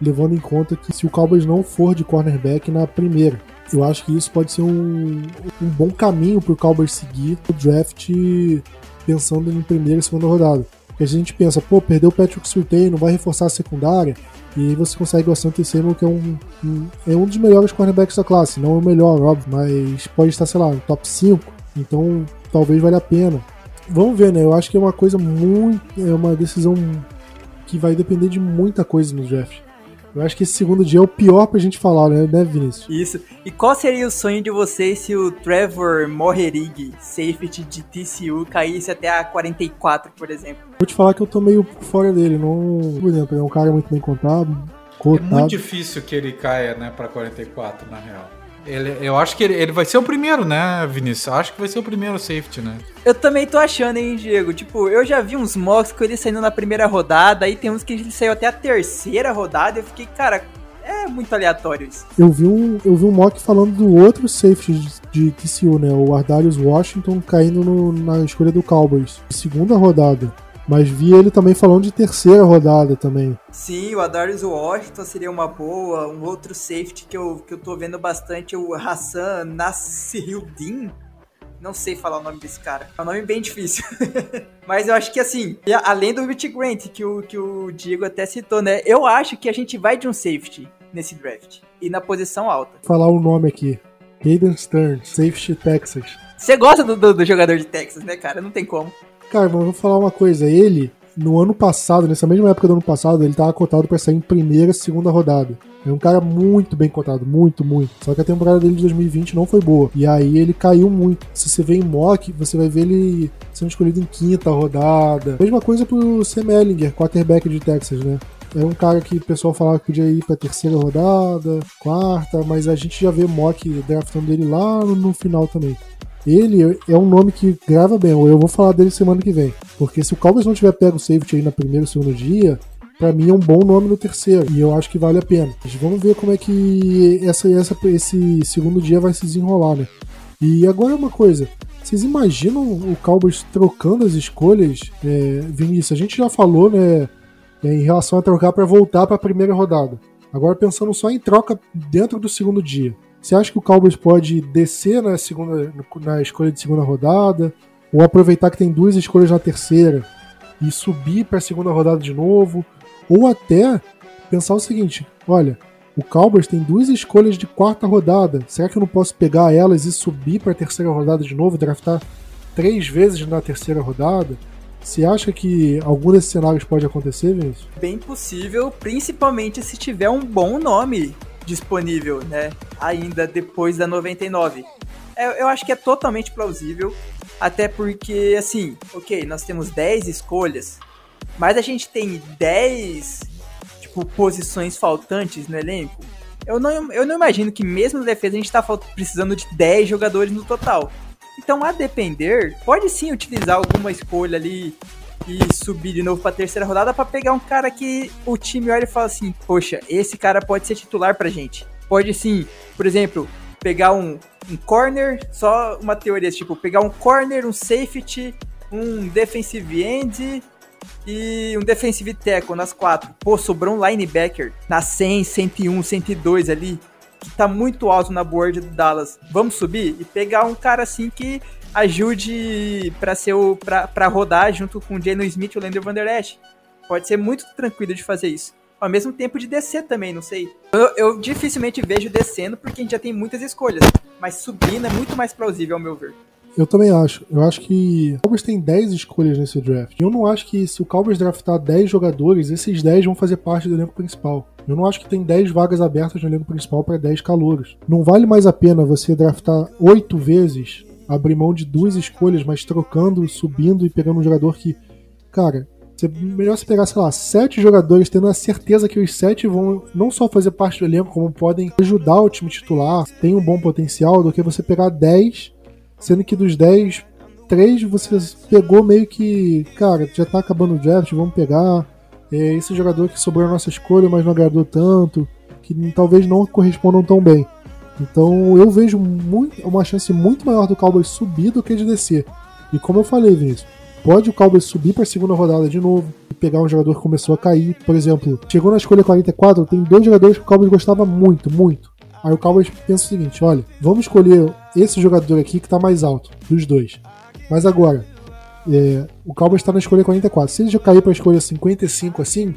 levando em conta que se o Cowboys não for de cornerback na primeira, eu acho que isso pode ser um, um bom caminho para o Cowboys seguir o draft pensando em primeira e segunda rodada. Porque a gente pensa, pô, perdeu o Patrick Surtain, não vai reforçar a secundária, e aí você consegue o Asante Samuel, que é um, um, é um dos melhores cornerbacks da classe. Não é o melhor, óbvio, mas pode estar, sei lá, no top 5. Então, talvez valha a pena. Vamos ver, né? Eu acho que é uma coisa muito. É uma decisão que vai depender de muita coisa no draft. Eu acho que esse segundo dia é o pior pra gente falar, né, né Vinícius? Isso. E qual seria o sonho de vocês se o Trevor Moherig, safety de TCU, caísse até a 44, por exemplo? Vou te falar que eu tô meio fora dele. Não, por exemplo, é um cara muito bem contado. Cotado. É muito difícil que ele caia, né, pra 44, na real. Ele, eu acho que ele, ele, vai ser o primeiro, né, Vinícius? Eu acho que vai ser o primeiro safety, né? Eu também tô achando, hein, Diego? Tipo, eu já vi uns mocks com ele saindo na primeira rodada, aí tem uns que ele saiu até a terceira rodada, eu fiquei, cara, é muito aleatório isso. Eu vi um, eu vi um mock falando do outro safety de, de TCU, né? O Ardarius Washington caindo no, na escolha do Cowboys. Segunda rodada. Mas vi ele também falando de terceira rodada também. Sim, o Adarius Washington seria uma boa. Um outro safety que eu, que eu tô vendo bastante é o Hassan Nassirildin. Não sei falar o nome desse cara. É um nome bem difícil. (laughs) Mas eu acho que assim, além do Rich Grant, que o, que o Diego até citou, né? Eu acho que a gente vai de um safety nesse draft. E na posição alta. Vou falar o nome aqui. Hayden Stern, safety Texas. Você gosta do, do, do jogador de Texas, né, cara? Não tem como. Cara, mas vou falar uma coisa. Ele, no ano passado, nessa mesma época do ano passado, ele tava cotado para sair em primeira, segunda rodada. É um cara muito bem cotado, muito, muito. Só que a temporada dele de 2020 não foi boa. E aí ele caiu muito. Se você vê em mock, você vai ver ele sendo escolhido em quinta rodada. Mesma coisa pro Sam Ellinger, quarterback de Texas, né? É um cara que o pessoal falava que podia ir pra terceira rodada, quarta, mas a gente já vê mock draftando dele lá no final também ele é um nome que grava bem. Eu vou falar dele semana que vem. Porque se o Cowboys não tiver pego o safety aí na primeiro ou segundo dia, para mim é um bom nome no terceiro. E eu acho que vale a pena. Mas vamos ver como é que essa, essa, esse segundo dia vai se desenrolar, né? E agora uma coisa. Vocês imaginam o Cowboys trocando as escolhas? É, Vinícius, a gente já falou, né? É, em relação a trocar para voltar para a primeira rodada. Agora pensando só em troca dentro do segundo dia. Você acha que o Cowboys pode descer na, segunda, na escolha de segunda rodada? Ou aproveitar que tem duas escolhas na terceira e subir para a segunda rodada de novo? Ou até pensar o seguinte: olha, o Cowboys tem duas escolhas de quarta rodada. Será que eu não posso pegar elas e subir para a terceira rodada de novo, draftar três vezes na terceira rodada? Você acha que algum desses cenários pode acontecer, Vinícius? Bem possível, principalmente se tiver um bom nome disponível, né? Ainda depois da 99. É, eu acho que é totalmente plausível. Até porque, assim, ok, nós temos 10 escolhas, mas a gente tem 10 tipo, posições faltantes no elenco. Eu não, eu não imagino que mesmo na defesa a gente tá precisando de 10 jogadores no total. Então, a depender, pode sim utilizar alguma escolha ali e subir de novo pra terceira rodada para pegar um cara que o time olha e fala assim: Poxa, esse cara pode ser titular pra gente. Pode sim, por exemplo, pegar um, um corner, só uma teoria, tipo, pegar um corner, um safety, um defensive end e um defensive tackle nas quatro. Pô, sobrou um linebacker na 100, 101, 102 ali, que tá muito alto na board do Dallas. Vamos subir e pegar um cara assim que ajude para ser o para rodar junto com o Jalen Smith e o Lander Van Der Esch. Pode ser muito tranquilo de fazer isso. Ao mesmo tempo de descer também, não sei. Eu, eu, dificilmente vejo descendo porque a gente já tem muitas escolhas. Mas subindo é muito mais plausível, ao meu ver. Eu também acho. Eu acho que o Cowboys tem 10 escolhas nesse draft. Eu não acho que se o Cowboys draftar 10 jogadores, esses 10 vão fazer parte do elenco principal. Eu não acho que tem 10 vagas abertas no elenco principal para 10 calouros. Não vale mais a pena você draftar 8 vezes abrir mão de duas escolhas, mas trocando, subindo e pegando um jogador que, cara, melhor você pegar, sei lá, sete jogadores, tendo a certeza que os sete vão não só fazer parte do elenco, como podem ajudar o time titular, tem um bom potencial, do que você pegar dez, sendo que dos dez, três você pegou meio que, cara, já tá acabando o draft, vamos pegar. É, esse jogador que sobrou na nossa escolha, mas não agradou tanto, que talvez não correspondam tão bem. Então eu vejo muito, uma chance muito maior do Cowboys subir do que de descer. E como eu falei, Vinícius, pode o Cowboys subir para a segunda rodada de novo e pegar um jogador que começou a cair. Por exemplo, chegou na escolha 44, tem dois jogadores que o Cowboys gostava muito, muito. Aí o Cowboys pensa o seguinte: olha, vamos escolher esse jogador aqui que está mais alto, dos dois. Mas agora, é, o Cowboys está na escolha 44. Se ele já cair para a escolha 55 assim,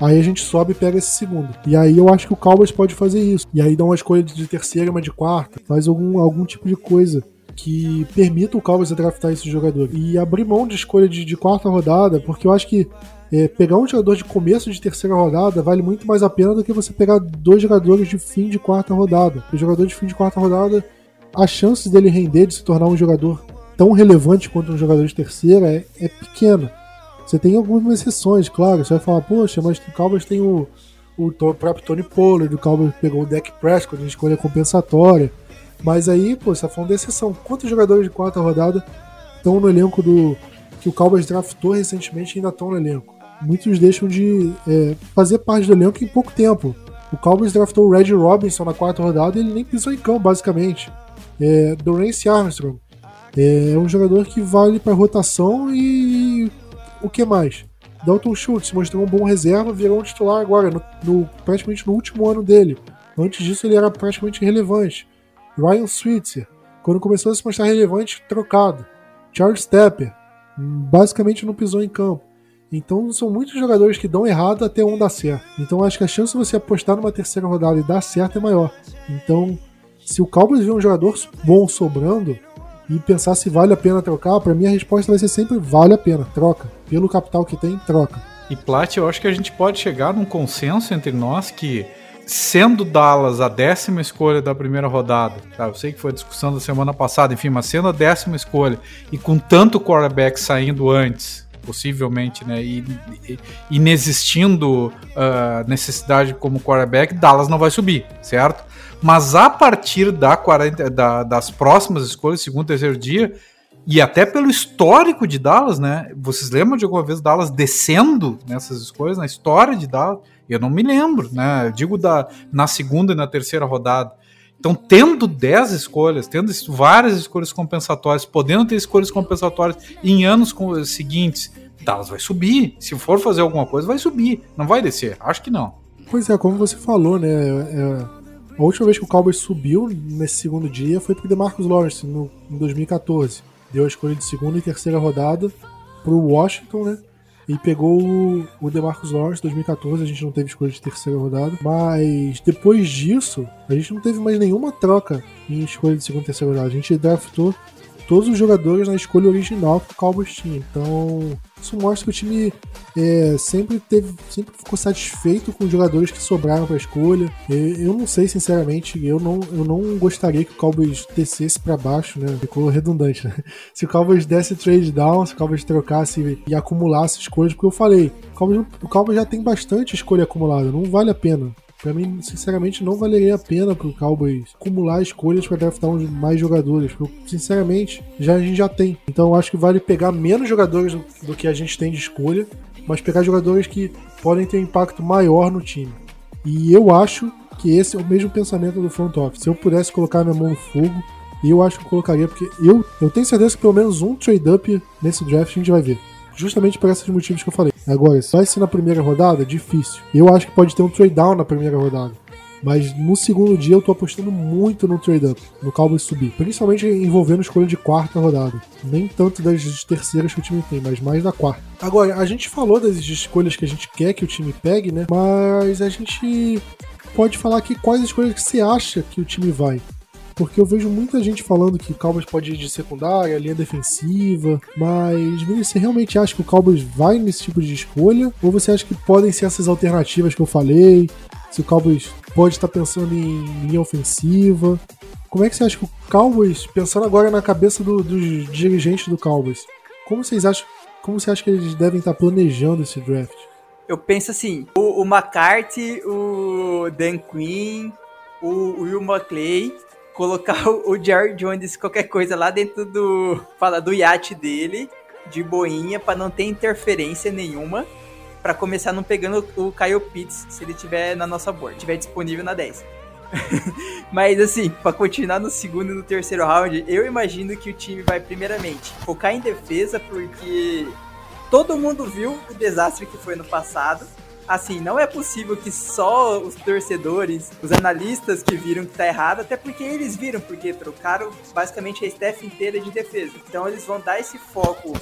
Aí a gente sobe e pega esse segundo. E aí eu acho que o Cowboys pode fazer isso. E aí dá uma escolha de terceira, uma de quarta. Faz algum, algum tipo de coisa que permita o Cowboys draftar esse jogador. E abrir mão de escolha de, de quarta rodada, porque eu acho que é, pegar um jogador de começo de terceira rodada vale muito mais a pena do que você pegar dois jogadores de fim de quarta rodada. O jogador de fim de quarta rodada, a chance dele render, de se tornar um jogador tão relevante quanto um jogador de terceira é, é pequena. Você tem algumas exceções, claro. Você vai falar, poxa, mas o Cowboys tem o, o próprio Tony Pollard, o Cowboys pegou o Deck Prescott, a escolha compensatória. Mas aí, pô, você tá falando de exceção. Quantos jogadores de quarta rodada estão no elenco do que o Cowboys draftou recentemente e ainda estão no elenco? Muitos deixam de é, fazer parte do elenco em pouco tempo. O Cowboys draftou o Reggie Robinson na quarta rodada e ele nem pisou em campo, basicamente. É, Dorance Armstrong é um jogador que vale para rotação e o que mais? Dalton Schultz mostrou um bom reserva, virou um titular agora, no, no, praticamente no último ano dele. Antes disso, ele era praticamente irrelevante. Ryan Switzer, quando começou a se mostrar relevante, trocado. Charles Tepper, basicamente não pisou em campo. Então são muitos jogadores que dão errado até um dar certo. Então acho que a chance de você apostar numa terceira rodada e dar certo é maior. Então, se o Cowboys vê um jogador bom sobrando, e pensar se vale a pena trocar, para mim a resposta vai ser sempre vale a pena, troca. Pelo capital que tem, troca. E Plat, eu acho que a gente pode chegar num consenso entre nós que sendo Dallas a décima escolha da primeira rodada, tá? eu sei que foi a discussão da semana passada, enfim, mas sendo a décima escolha e com tanto quarterback saindo antes, possivelmente, né, e, e inexistindo uh, necessidade como quarterback, Dallas não vai subir, certo? Mas a partir da 40, da, das próximas escolhas, segundo, terceiro dia, e até pelo histórico de Dallas, né? Vocês lembram de alguma vez Dallas descendo nessas escolhas, na história de Dallas? Eu não me lembro, né? Eu digo da, na segunda e na terceira rodada. Então, tendo 10 escolhas, tendo várias escolhas compensatórias, podendo ter escolhas compensatórias em anos seguintes, Dallas vai subir. Se for fazer alguma coisa, vai subir. Não vai descer. Acho que não. Pois é, como você falou, né? É a última vez que o Cowboys subiu nesse segundo dia foi pro DeMarcus Lawrence, no, em 2014. Deu a escolha de segunda e terceira rodada pro Washington, né? E pegou o, o DeMarcus Lawrence 2014, a gente não teve escolha de terceira rodada. Mas depois disso, a gente não teve mais nenhuma troca em escolha de segunda e terceira rodada. A gente draftou todos os jogadores na escolha original que o Cowboys tinha. Então, isso mostra que o time é, sempre teve, sempre ficou satisfeito com os jogadores que sobraram para a escolha. Eu não sei, sinceramente, eu não, eu não gostaria que o Cowboys descesse para baixo, né? Ficou redundante, né? (laughs) Se o Cowboys desse trade down, se o Cowboys trocasse e acumulasse escolhas, porque eu falei, o Cowboys, o Cowboys já tem bastante escolha acumulada, não vale a pena. Pra mim, sinceramente, não valeria a pena pro Cowboys acumular escolhas para draftar mais jogadores. Porque, sinceramente, já, a gente já tem. Então acho que vale pegar menos jogadores do, do que a gente tem de escolha, mas pegar jogadores que podem ter um impacto maior no time. E eu acho que esse é o mesmo pensamento do front office. Se eu pudesse colocar minha mão no fogo, eu acho que eu colocaria, porque eu, eu tenho certeza que pelo menos um trade-up nesse draft a gente vai ver. Justamente por esses motivos que eu falei. Agora, se vai ser na primeira rodada, difícil. Eu acho que pode ter um trade down na primeira rodada. Mas no segundo dia eu tô apostando muito no trade-up, no Cowboys subir. Principalmente envolvendo escolha de quarta rodada. Nem tanto das terceiras que o time tem, mas mais da quarta. Agora, a gente falou das escolhas que a gente quer que o time pegue, né? Mas a gente pode falar aqui quais escolhas que você acha que o time vai porque eu vejo muita gente falando que o Cowboys pode ir de secundária, linha defensiva, mas você realmente acha que o Cowboys vai nesse tipo de escolha? Ou você acha que podem ser essas alternativas que eu falei? Se o Cowboys pode estar pensando em linha ofensiva? Como é que você acha que o Cowboys, pensando agora na cabeça do, dos dirigentes do Cowboys, como vocês acham, como você acha que eles devem estar planejando esse draft? Eu penso assim, o, o McCarthy, o Dan Quinn, o Will McClay colocar o Jerry Jones, qualquer coisa lá dentro do, fala, do iate dele, de boinha, para não ter interferência nenhuma, para começar não pegando o Kyle Pitts, se ele tiver na nossa board, tiver disponível na 10. (laughs) Mas assim, para continuar no segundo e no terceiro round, eu imagino que o time vai primeiramente focar em defesa, porque todo mundo viu o desastre que foi no passado assim, não é possível que só os torcedores, os analistas que viram que tá errado, até porque eles viram, porque trocaram basicamente a staff inteira de defesa. Então eles vão dar esse foco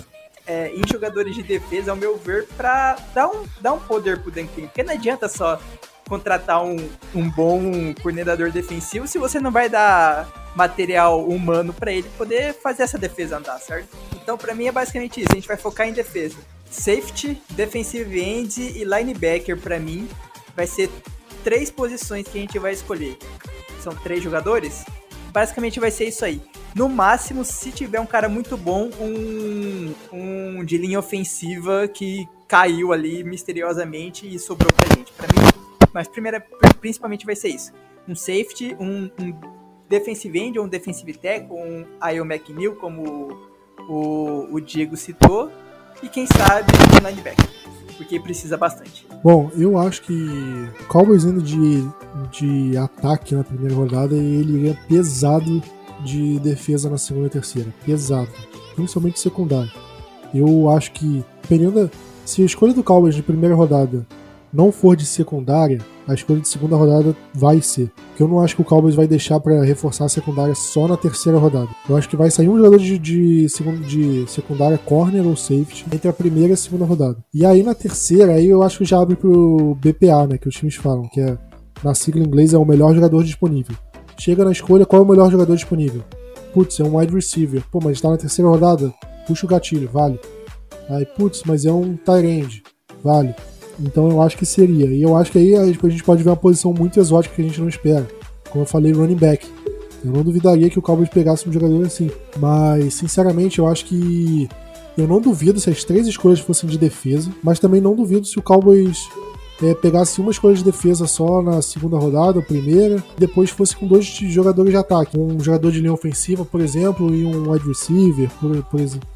é, em jogadores de defesa, ao meu ver, pra dar um, dar um poder pro Dan. Porque não adianta só contratar um, um bom coordenador defensivo se você não vai dar material humano para ele poder fazer essa defesa andar, certo? Então, para mim é basicamente isso. A gente vai focar em defesa safety, defensive end e linebacker para mim vai ser três posições que a gente vai escolher. São três jogadores. Basicamente vai ser isso aí. No máximo, se tiver um cara muito bom, um, um de linha ofensiva que caiu ali misteriosamente e sobrou pra gente. Pra mim, mas primeira, principalmente vai ser isso. Um safety, um, um defensive end ou um defensive tackle, um Io McNeil, como o, o Diego citou, e quem sabe o linebacker, porque precisa bastante. Bom, eu acho que Cowboys indo de, de ataque na primeira rodada e ele iria pesado de defesa na segunda e terceira. Pesado. Principalmente secundário. Eu acho que, dependendo da, se a escolha do Cowboys de primeira rodada não for de secundária, a escolha de segunda rodada vai ser. Que eu não acho que o Cowboys vai deixar para reforçar a secundária só na terceira rodada. Eu acho que vai sair um jogador de, de, de secundária, corner ou safety, entre a primeira e a segunda rodada. E aí na terceira, aí eu acho que já abre pro BPA, né? Que os times falam, que é na sigla em inglês é o melhor jogador disponível. Chega na escolha, qual é o melhor jogador disponível? Putz, é um wide receiver. Pô, mas tá na terceira rodada? Puxa o gatilho, vale. Aí, putz, mas é um tight end. Vale. Então eu acho que seria. E eu acho que aí a gente pode ver uma posição muito exótica que a gente não espera. Como eu falei, running back. Eu não duvidaria que o Cowboys pegasse um jogador assim. Mas, sinceramente, eu acho que. Eu não duvido se as três escolhas fossem de defesa, mas também não duvido se o Cowboys é, pegasse uma escolha de defesa só na segunda rodada, ou primeira, depois fosse com dois jogadores de ataque. Um jogador de linha ofensiva, por exemplo, e um wide receiver, por, por exemplo.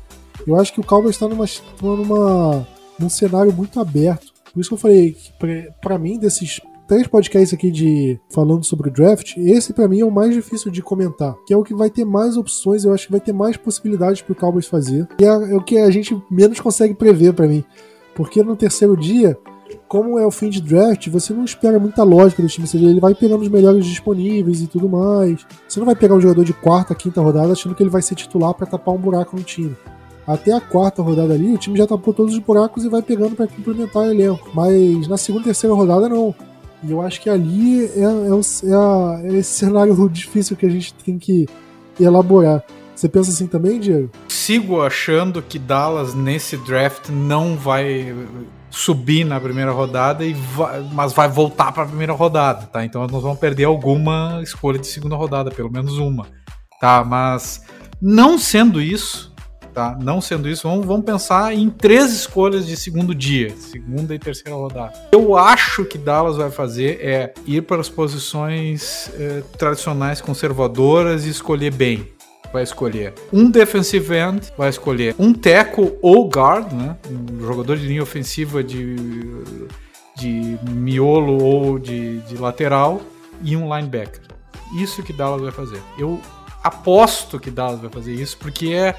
Eu acho que o Cowboys está numa, numa, num cenário muito aberto por isso que eu falei que, para mim, desses três podcasts aqui de falando sobre o draft, esse para mim é o mais difícil de comentar, que é o que vai ter mais opções, eu acho que vai ter mais possibilidades pro Cowboys fazer. E é, é o que a gente menos consegue prever para mim. Porque no terceiro dia, como é o fim de draft, você não espera muita lógica do time, ou seja, ele vai pegando os melhores disponíveis e tudo mais. Você não vai pegar um jogador de quarta, quinta rodada achando que ele vai ser titular para tapar um buraco no time até a quarta rodada ali, o time já tapou todos os buracos e vai pegando para complementar o elenco. Mas na segunda e terceira rodada, não. E eu acho que ali é, é, é, a, é, esse cenário (laughs) difícil que a gente tem que elaborar. Você pensa assim também, Diego? Sigo achando que Dallas nesse draft não vai subir na primeira rodada, e vai, mas vai voltar para a primeira rodada, tá? Então nós vamos perder alguma escolha de segunda rodada, pelo menos uma, tá? Mas não sendo isso, tá? Não sendo isso, vamos, vamos pensar em três escolhas de segundo dia, segunda e terceira rodada. Eu acho que Dallas vai fazer é ir para as posições eh, tradicionais conservadoras e escolher bem vai escolher um defensive end, vai escolher um tackle ou guard, né? Um jogador de linha ofensiva de, de miolo ou de, de lateral e um linebacker. Isso que Dallas vai fazer. Eu aposto que Dallas vai fazer isso porque é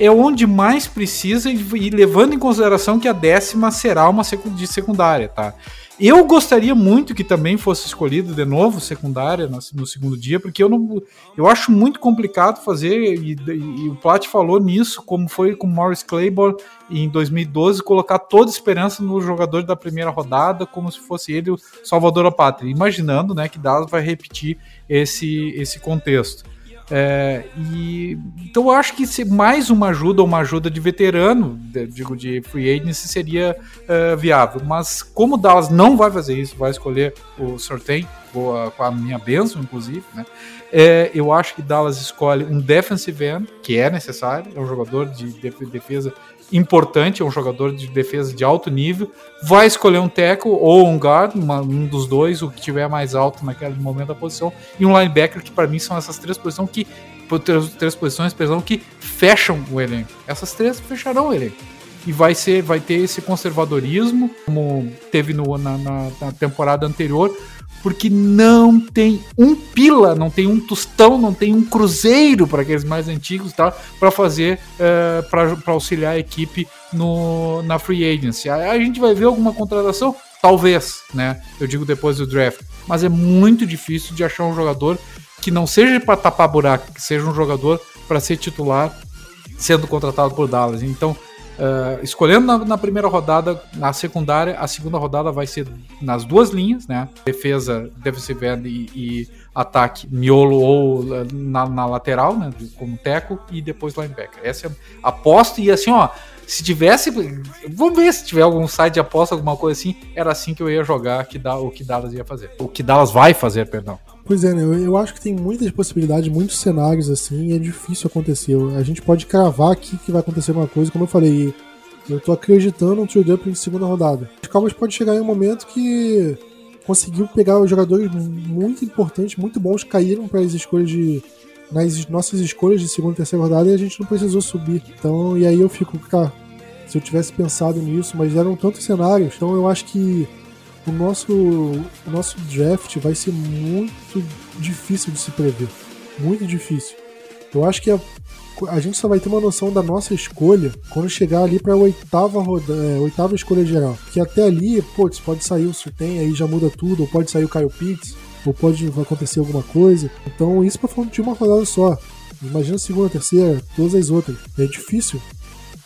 é onde mais precisa e levando em consideração que a décima será uma de secundária, tá? Eu gostaria muito que também fosse escolhido de novo secundária no, segundo dia, porque eu não, eu acho muito complicado fazer e, e, o Plat falou nisso, como foi com Morris Claiborne em 2012, colocar toda esperança no jogador da primeira rodada, como se fosse ele o salvador da pátria, imaginando, né, que Dallas vai repetir esse esse contexto. É, e, então eu acho que se mais uma ajuda, uma ajuda de veterano, de, digo, de free agency, seria uh, viável. Mas como o Dallas não vai fazer isso, vai escolher o sorteio, com a minha benção, inclusive, né? É, eu acho que Dallas escolhe um defensive end, que é necessário, é um jogador de defesa importante, é um jogador de defesa de alto nível, vai escolher um tackle ou um guard, uma, um dos dois, o que tiver mais alto naquele momento da posição, e um linebacker, que para mim são essas três posições que três, três posições, perdão, que fecham o elenco. Essas três fecharão o elenco. E vai ser, vai ter esse conservadorismo, como teve no, na, na, na temporada anterior, porque não tem um pila, não tem um tostão, não tem um cruzeiro para aqueles mais antigos, tá? Para fazer, uh, para auxiliar a equipe no, na free agency. A, a gente vai ver alguma contratação? Talvez, né? Eu digo depois do draft. Mas é muito difícil de achar um jogador que não seja para tapar buraco, que seja um jogador para ser titular sendo contratado por Dallas. Então, Uh, escolhendo na, na, primeira rodada, na secundária, a segunda rodada vai ser nas duas linhas, né? Defesa, defensive end e, e ataque, miolo ou na, na, lateral, né? Como teco, e depois linebacker. Essa é a aposta, e assim, ó, se tivesse. Vamos ver se tiver algum site de aposta, alguma coisa assim. Era assim que eu ia jogar que o que Dallas ia fazer. O que Dallas vai fazer, perdão. Pois é, né? Eu, eu, acho que tem muitas possibilidades, muitos cenários assim, e é difícil acontecer. A gente pode cravar aqui que vai acontecer uma coisa, como eu falei. Eu tô acreditando no trade up em segunda rodada. Os pode chegar em um momento que conseguiu pegar os jogadores muito importantes, muito bons, caíram para as escolhas de nas nossas escolhas de segunda e terceira rodada e a gente não precisou subir. Então, e aí eu fico, cara, se eu tivesse pensado nisso, mas eram tantos cenários, então eu acho que o nosso, o nosso draft vai ser muito difícil de se prever. Muito difícil. Eu acho que a, a gente só vai ter uma noção da nossa escolha quando chegar ali para a oitava, é, oitava escolha geral. Que até ali, putz, pode sair o Surtem, aí já muda tudo, ou pode sair o Kyle Pitts, ou pode acontecer alguma coisa. Então isso para falar de uma rodada só. Imagina a segunda, terceira, todas as outras. É difícil.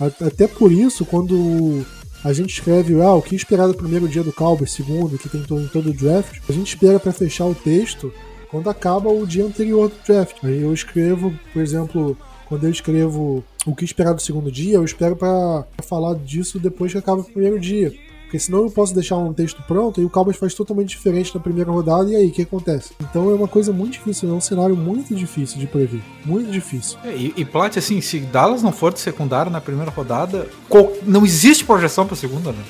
Até por isso, quando a gente escreve ah, o que esperar do primeiro dia do Cowboys, segundo, que tem em todo o draft, a gente espera para fechar o texto quando acaba o dia anterior do draft. Aí eu escrevo, por exemplo, quando eu escrevo o que esperar do segundo dia, eu espero para falar disso depois que acaba o primeiro dia. Porque senão eu posso deixar um texto pronto e o Cowboys faz totalmente diferente na primeira rodada, e aí, o que acontece? Então é uma coisa muito difícil, é um cenário muito difícil de prever. Muito difícil. É, e, e Plat, assim, se Dallas não for de secundário na primeira rodada, não existe projeção pra segunda, né?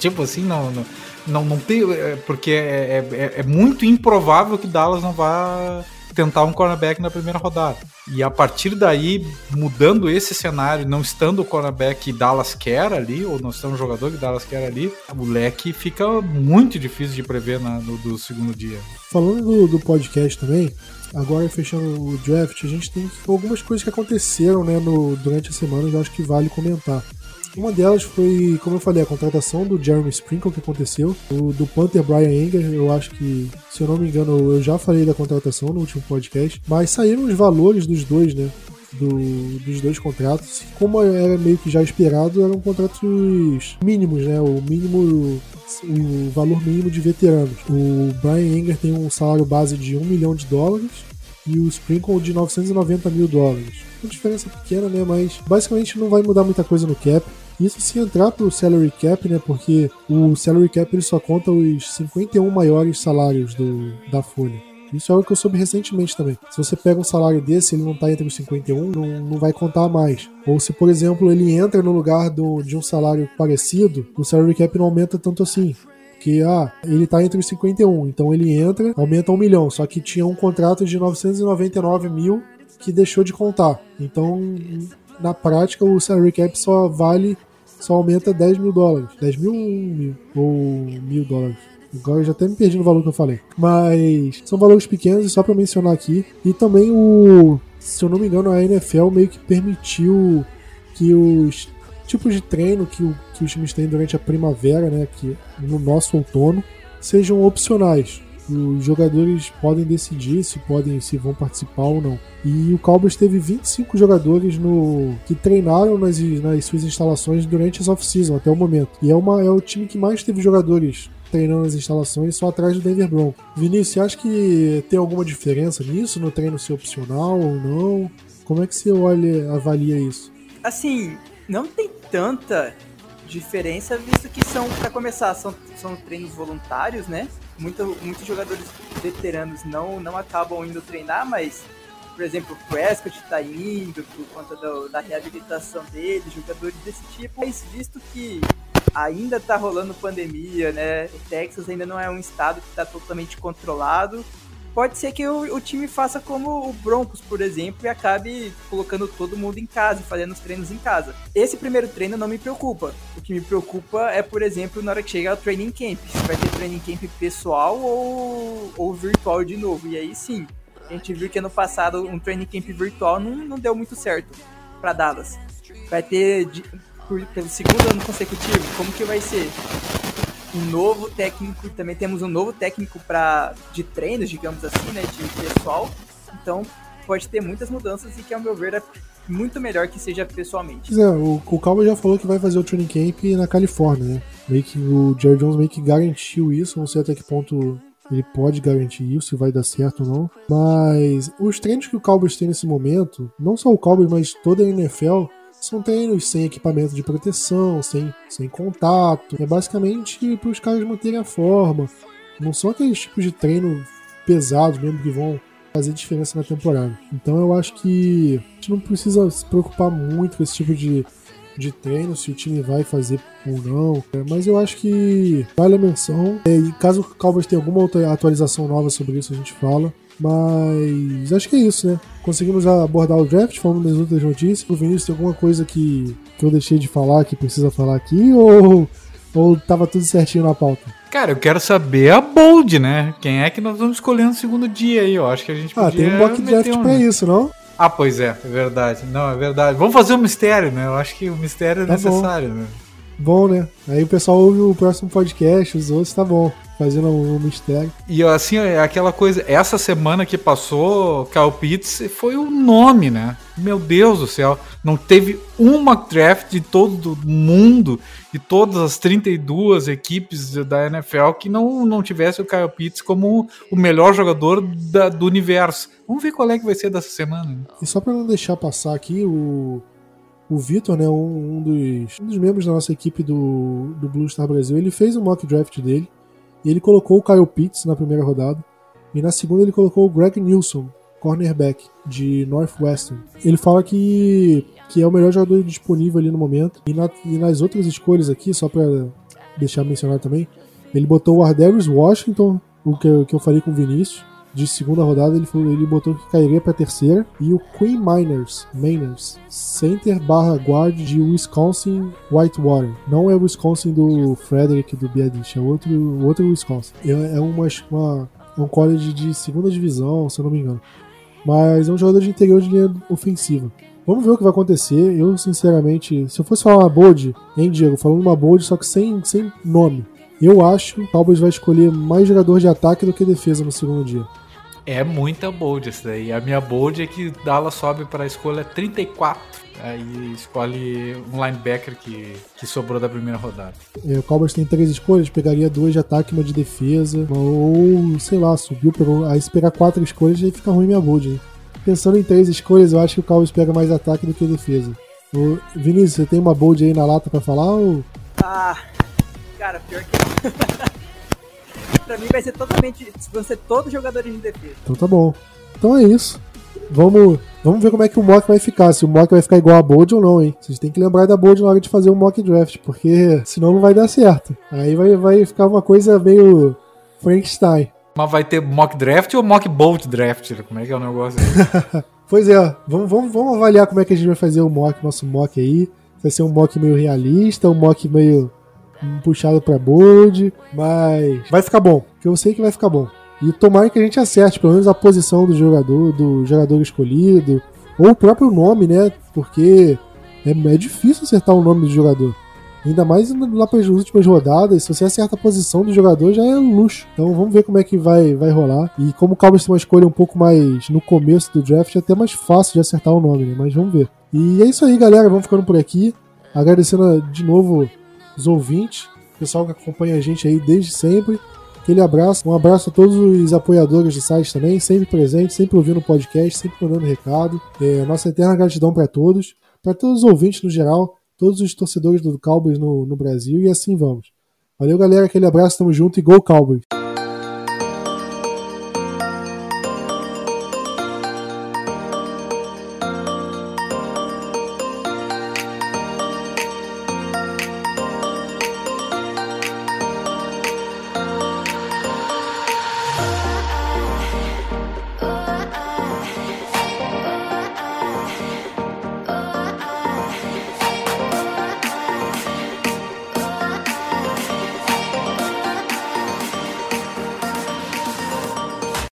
Tipo assim, não, não, não, não tem. É, porque é, é, é muito improvável que Dallas não vá tentar um cornerback na primeira rodada. E a partir daí, mudando esse cenário, não estando o cornerback que Dallas quer ali, ou não estando o jogador que Dallas quer ali, o leque fica muito difícil de prever na, no do segundo dia. Falando do, do podcast também, agora fechando o draft, a gente tem algumas coisas que aconteceram né, no, durante a semana que eu acho que vale comentar. Uma delas foi, como eu falei, a contratação do Jeremy Sprinkle que aconteceu, o, do Panther Brian Enger, eu acho que, se eu não me engano, eu já falei da contratação no último podcast, mas saíram os valores dos dois, né? Do, dos dois contratos. Como era meio que já esperado, eram contratos mínimos, né? O mínimo o valor mínimo de veteranos. O Brian Enger tem um salário base de 1 milhão de dólares e o Sprinkle de 990 mil dólares. Uma diferença pequena, né? Mas basicamente não vai mudar muita coisa no cap. Isso se entrar pro salary cap, né? Porque o salary cap ele só conta os 51 maiores salários do, da folha. Isso é algo que eu soube recentemente também. Se você pega um salário desse, ele não tá entre os 51, não, não vai contar mais. Ou se, por exemplo, ele entra no lugar do, de um salário parecido, o salary cap não aumenta tanto assim. Porque, ah, ele tá entre os 51, então ele entra, aumenta um milhão. Só que tinha um contrato de 999 mil que deixou de contar. Então, na prática, o salary cap só vale, só aumenta 10 mil dólares. 10 mil mil? Ou mil dólares. Agora eu já até me perdi no valor que eu falei. Mas são valores pequenos, só para mencionar aqui. E também o. Se eu não me engano, a NFL meio que permitiu que os tipos de treino que, o, que os times têm durante a primavera, né? Que no nosso outono, sejam opcionais. Os jogadores podem decidir se podem se vão participar ou não. E o Cowboys teve 25 jogadores no que treinaram nas, nas suas instalações durante as off-season até o momento. E é, uma, é o time que mais teve jogadores treinando nas instalações só atrás do Denver Broncos. Vinícius, você acha que tem alguma diferença nisso no treino ser opcional ou não? Como é que você olha, avalia isso? Assim, não tem tanta diferença, visto que são, para começar, são, são treinos voluntários, né? Muito, muitos jogadores veteranos não, não acabam indo treinar, mas, por exemplo, o Prescott está indo por conta do, da reabilitação dele, jogadores desse tipo, mas visto que ainda tá rolando pandemia, né? O Texas ainda não é um estado que está totalmente controlado. Pode ser que o, o, time faça como o Broncos, por exemplo, e acabe colocando todo mundo em casa fazendo os treinos em casa. Esse primeiro treino não me preocupa. O que me preocupa é, por exemplo, na hora que chega o training camp. Se vai ter training camp pessoal ou, ou virtual de novo. E aí sim, a gente viu que ano passado um training camp virtual não, não deu muito certo para Dallas. Vai ter por, pelo segundo ano consecutivo, como que vai ser? Um novo técnico, também temos um novo técnico para de treinos, digamos assim, né, de pessoal. Então, pode ter muitas mudanças e que, ao meu ver, é muito melhor que seja pessoalmente. É, o, o Calma já falou que vai fazer o training camp na Califórnia, né? Meio que o Jerry Jones meio que garantiu isso, não sei até que ponto ele pode garantir isso, se vai dar certo ou não. Mas os treinos que o Cowboys tem nesse momento, não só o Cowboys, mas toda a NFL, são sem equipamento de proteção, sem, sem contato. É basicamente para os caras manterem a forma. Não são aqueles tipos de treino pesados mesmo que vão fazer diferença na temporada. Então eu acho que a gente não precisa se preocupar muito com esse tipo de, de treino, se o time vai fazer ou não. É, mas eu acho que vale a menção. É, e caso o Cowboys tenha alguma outra atualização nova sobre isso, a gente fala. Mas acho que é isso, né? Conseguimos abordar o draft, falando das outras notícias. O Vinícius tem alguma coisa que, que eu deixei de falar que precisa falar aqui ou, ou tava tudo certinho na pauta? Cara, eu quero saber a Bold, né? Quem é que nós vamos escolher no segundo dia aí? Eu acho que a gente podia. Ah, tem um mock draft um... pra isso, não? Ah, pois é, é verdade. Não, é verdade. Vamos fazer um mistério, né? Eu acho que o mistério é tá necessário, bom. né? Bom, né? Aí o pessoal ouve o próximo podcast, os outros tá bom fazendo um mistério. E assim, é aquela coisa, essa semana que passou, Cal Pitts foi o nome, né? Meu Deus do céu, não teve uma draft de todo mundo e todas as 32 equipes da NFL que não, não tivesse o Kyle Pitts como o melhor jogador da, do universo. Vamos ver qual é que vai ser dessa semana. E só para não deixar passar aqui, o, o Vitor, né, um, um, dos, um dos membros da nossa equipe do, do Blue Star Brasil, ele fez o mock draft dele e ele colocou o Kyle Pitts na primeira rodada. E na segunda ele colocou o Greg Nilsson, cornerback de Northwestern. Ele fala que, que é o melhor jogador disponível ali no momento. E, na, e nas outras escolhas aqui, só para deixar mencionado também, ele botou o Ardarius Washington, o que, que eu falei com o Vinícius, de segunda rodada, ele, falou, ele botou que cairia para terceira. E o Queen Miners, Miners, center barra guard de Wisconsin Whitewater. Não é o Wisconsin do Frederick do Biadish, é outro, outro Wisconsin. É, é, uma, uma, é um college de segunda divisão, se eu não me engano. Mas é um jogador de interior de linha ofensiva. Vamos ver o que vai acontecer. Eu, sinceramente, se eu fosse falar uma bold, hein, Diego? Falando uma bold, só que sem, sem nome. Eu acho que o Cowboys vai escolher mais jogador de ataque do que defesa no segundo dia. É muita bold essa daí. A minha bold é que Dallas sobe para a escolha 34. Aí escolhe um linebacker que, que sobrou da primeira rodada. É, o Cowboys tem três escolhas, pegaria duas de ataque e uma de defesa. Ou, sei lá, subiu, pegou. Aí se pegar quatro escolhas, aí fica ruim minha bold. Hein? Pensando em três escolhas, eu acho que o Cowboys pega mais ataque do que defesa. Ô, Vinícius, você tem uma bold aí na lata pra falar ou. Ah, cara, pior que. (laughs) pra mim vai ser totalmente. Vão ser todos jogadores de defesa. Então tá bom. Então é isso. Vamos, vamos ver como é que o mock vai ficar. Se o mock vai ficar igual a Bold ou não, hein? Vocês têm que lembrar da Bold na hora de fazer o mock draft, porque senão não vai dar certo. Aí vai, vai ficar uma coisa meio Frankenstein. Mas vai ter mock draft ou mock bolt draft? Como é que é o negócio? (laughs) pois é, vamos, vamos, vamos avaliar como é que a gente vai fazer o mock, nosso mock aí. Vai ser um mock meio realista, um mock meio puxado pra bold, mas vai ficar bom, que eu sei que vai ficar bom. E tomara que a gente acerte pelo menos a posição do jogador, do jogador escolhido, ou o próprio nome, né? Porque é, é difícil acertar o nome do jogador. Ainda mais lá para as últimas rodadas, se você acerta a posição do jogador, já é luxo. Então vamos ver como é que vai, vai rolar. E como o Cowboys tem uma escolha um pouco mais no começo do draft, é até mais fácil de acertar o nome, né? Mas vamos ver. E é isso aí, galera. Vamos ficando por aqui. Agradecendo de novo os ouvintes, o pessoal que acompanha a gente aí desde sempre. Aquele abraço, um abraço a todos os apoiadores do site também, sempre presentes, sempre ouvindo o podcast, sempre mandando recado. É, nossa eterna gratidão para todos, para todos os ouvintes no geral, todos os torcedores do Cowboys no, no Brasil e assim vamos. Valeu, galera, aquele abraço, tamo junto e Go Cowboys!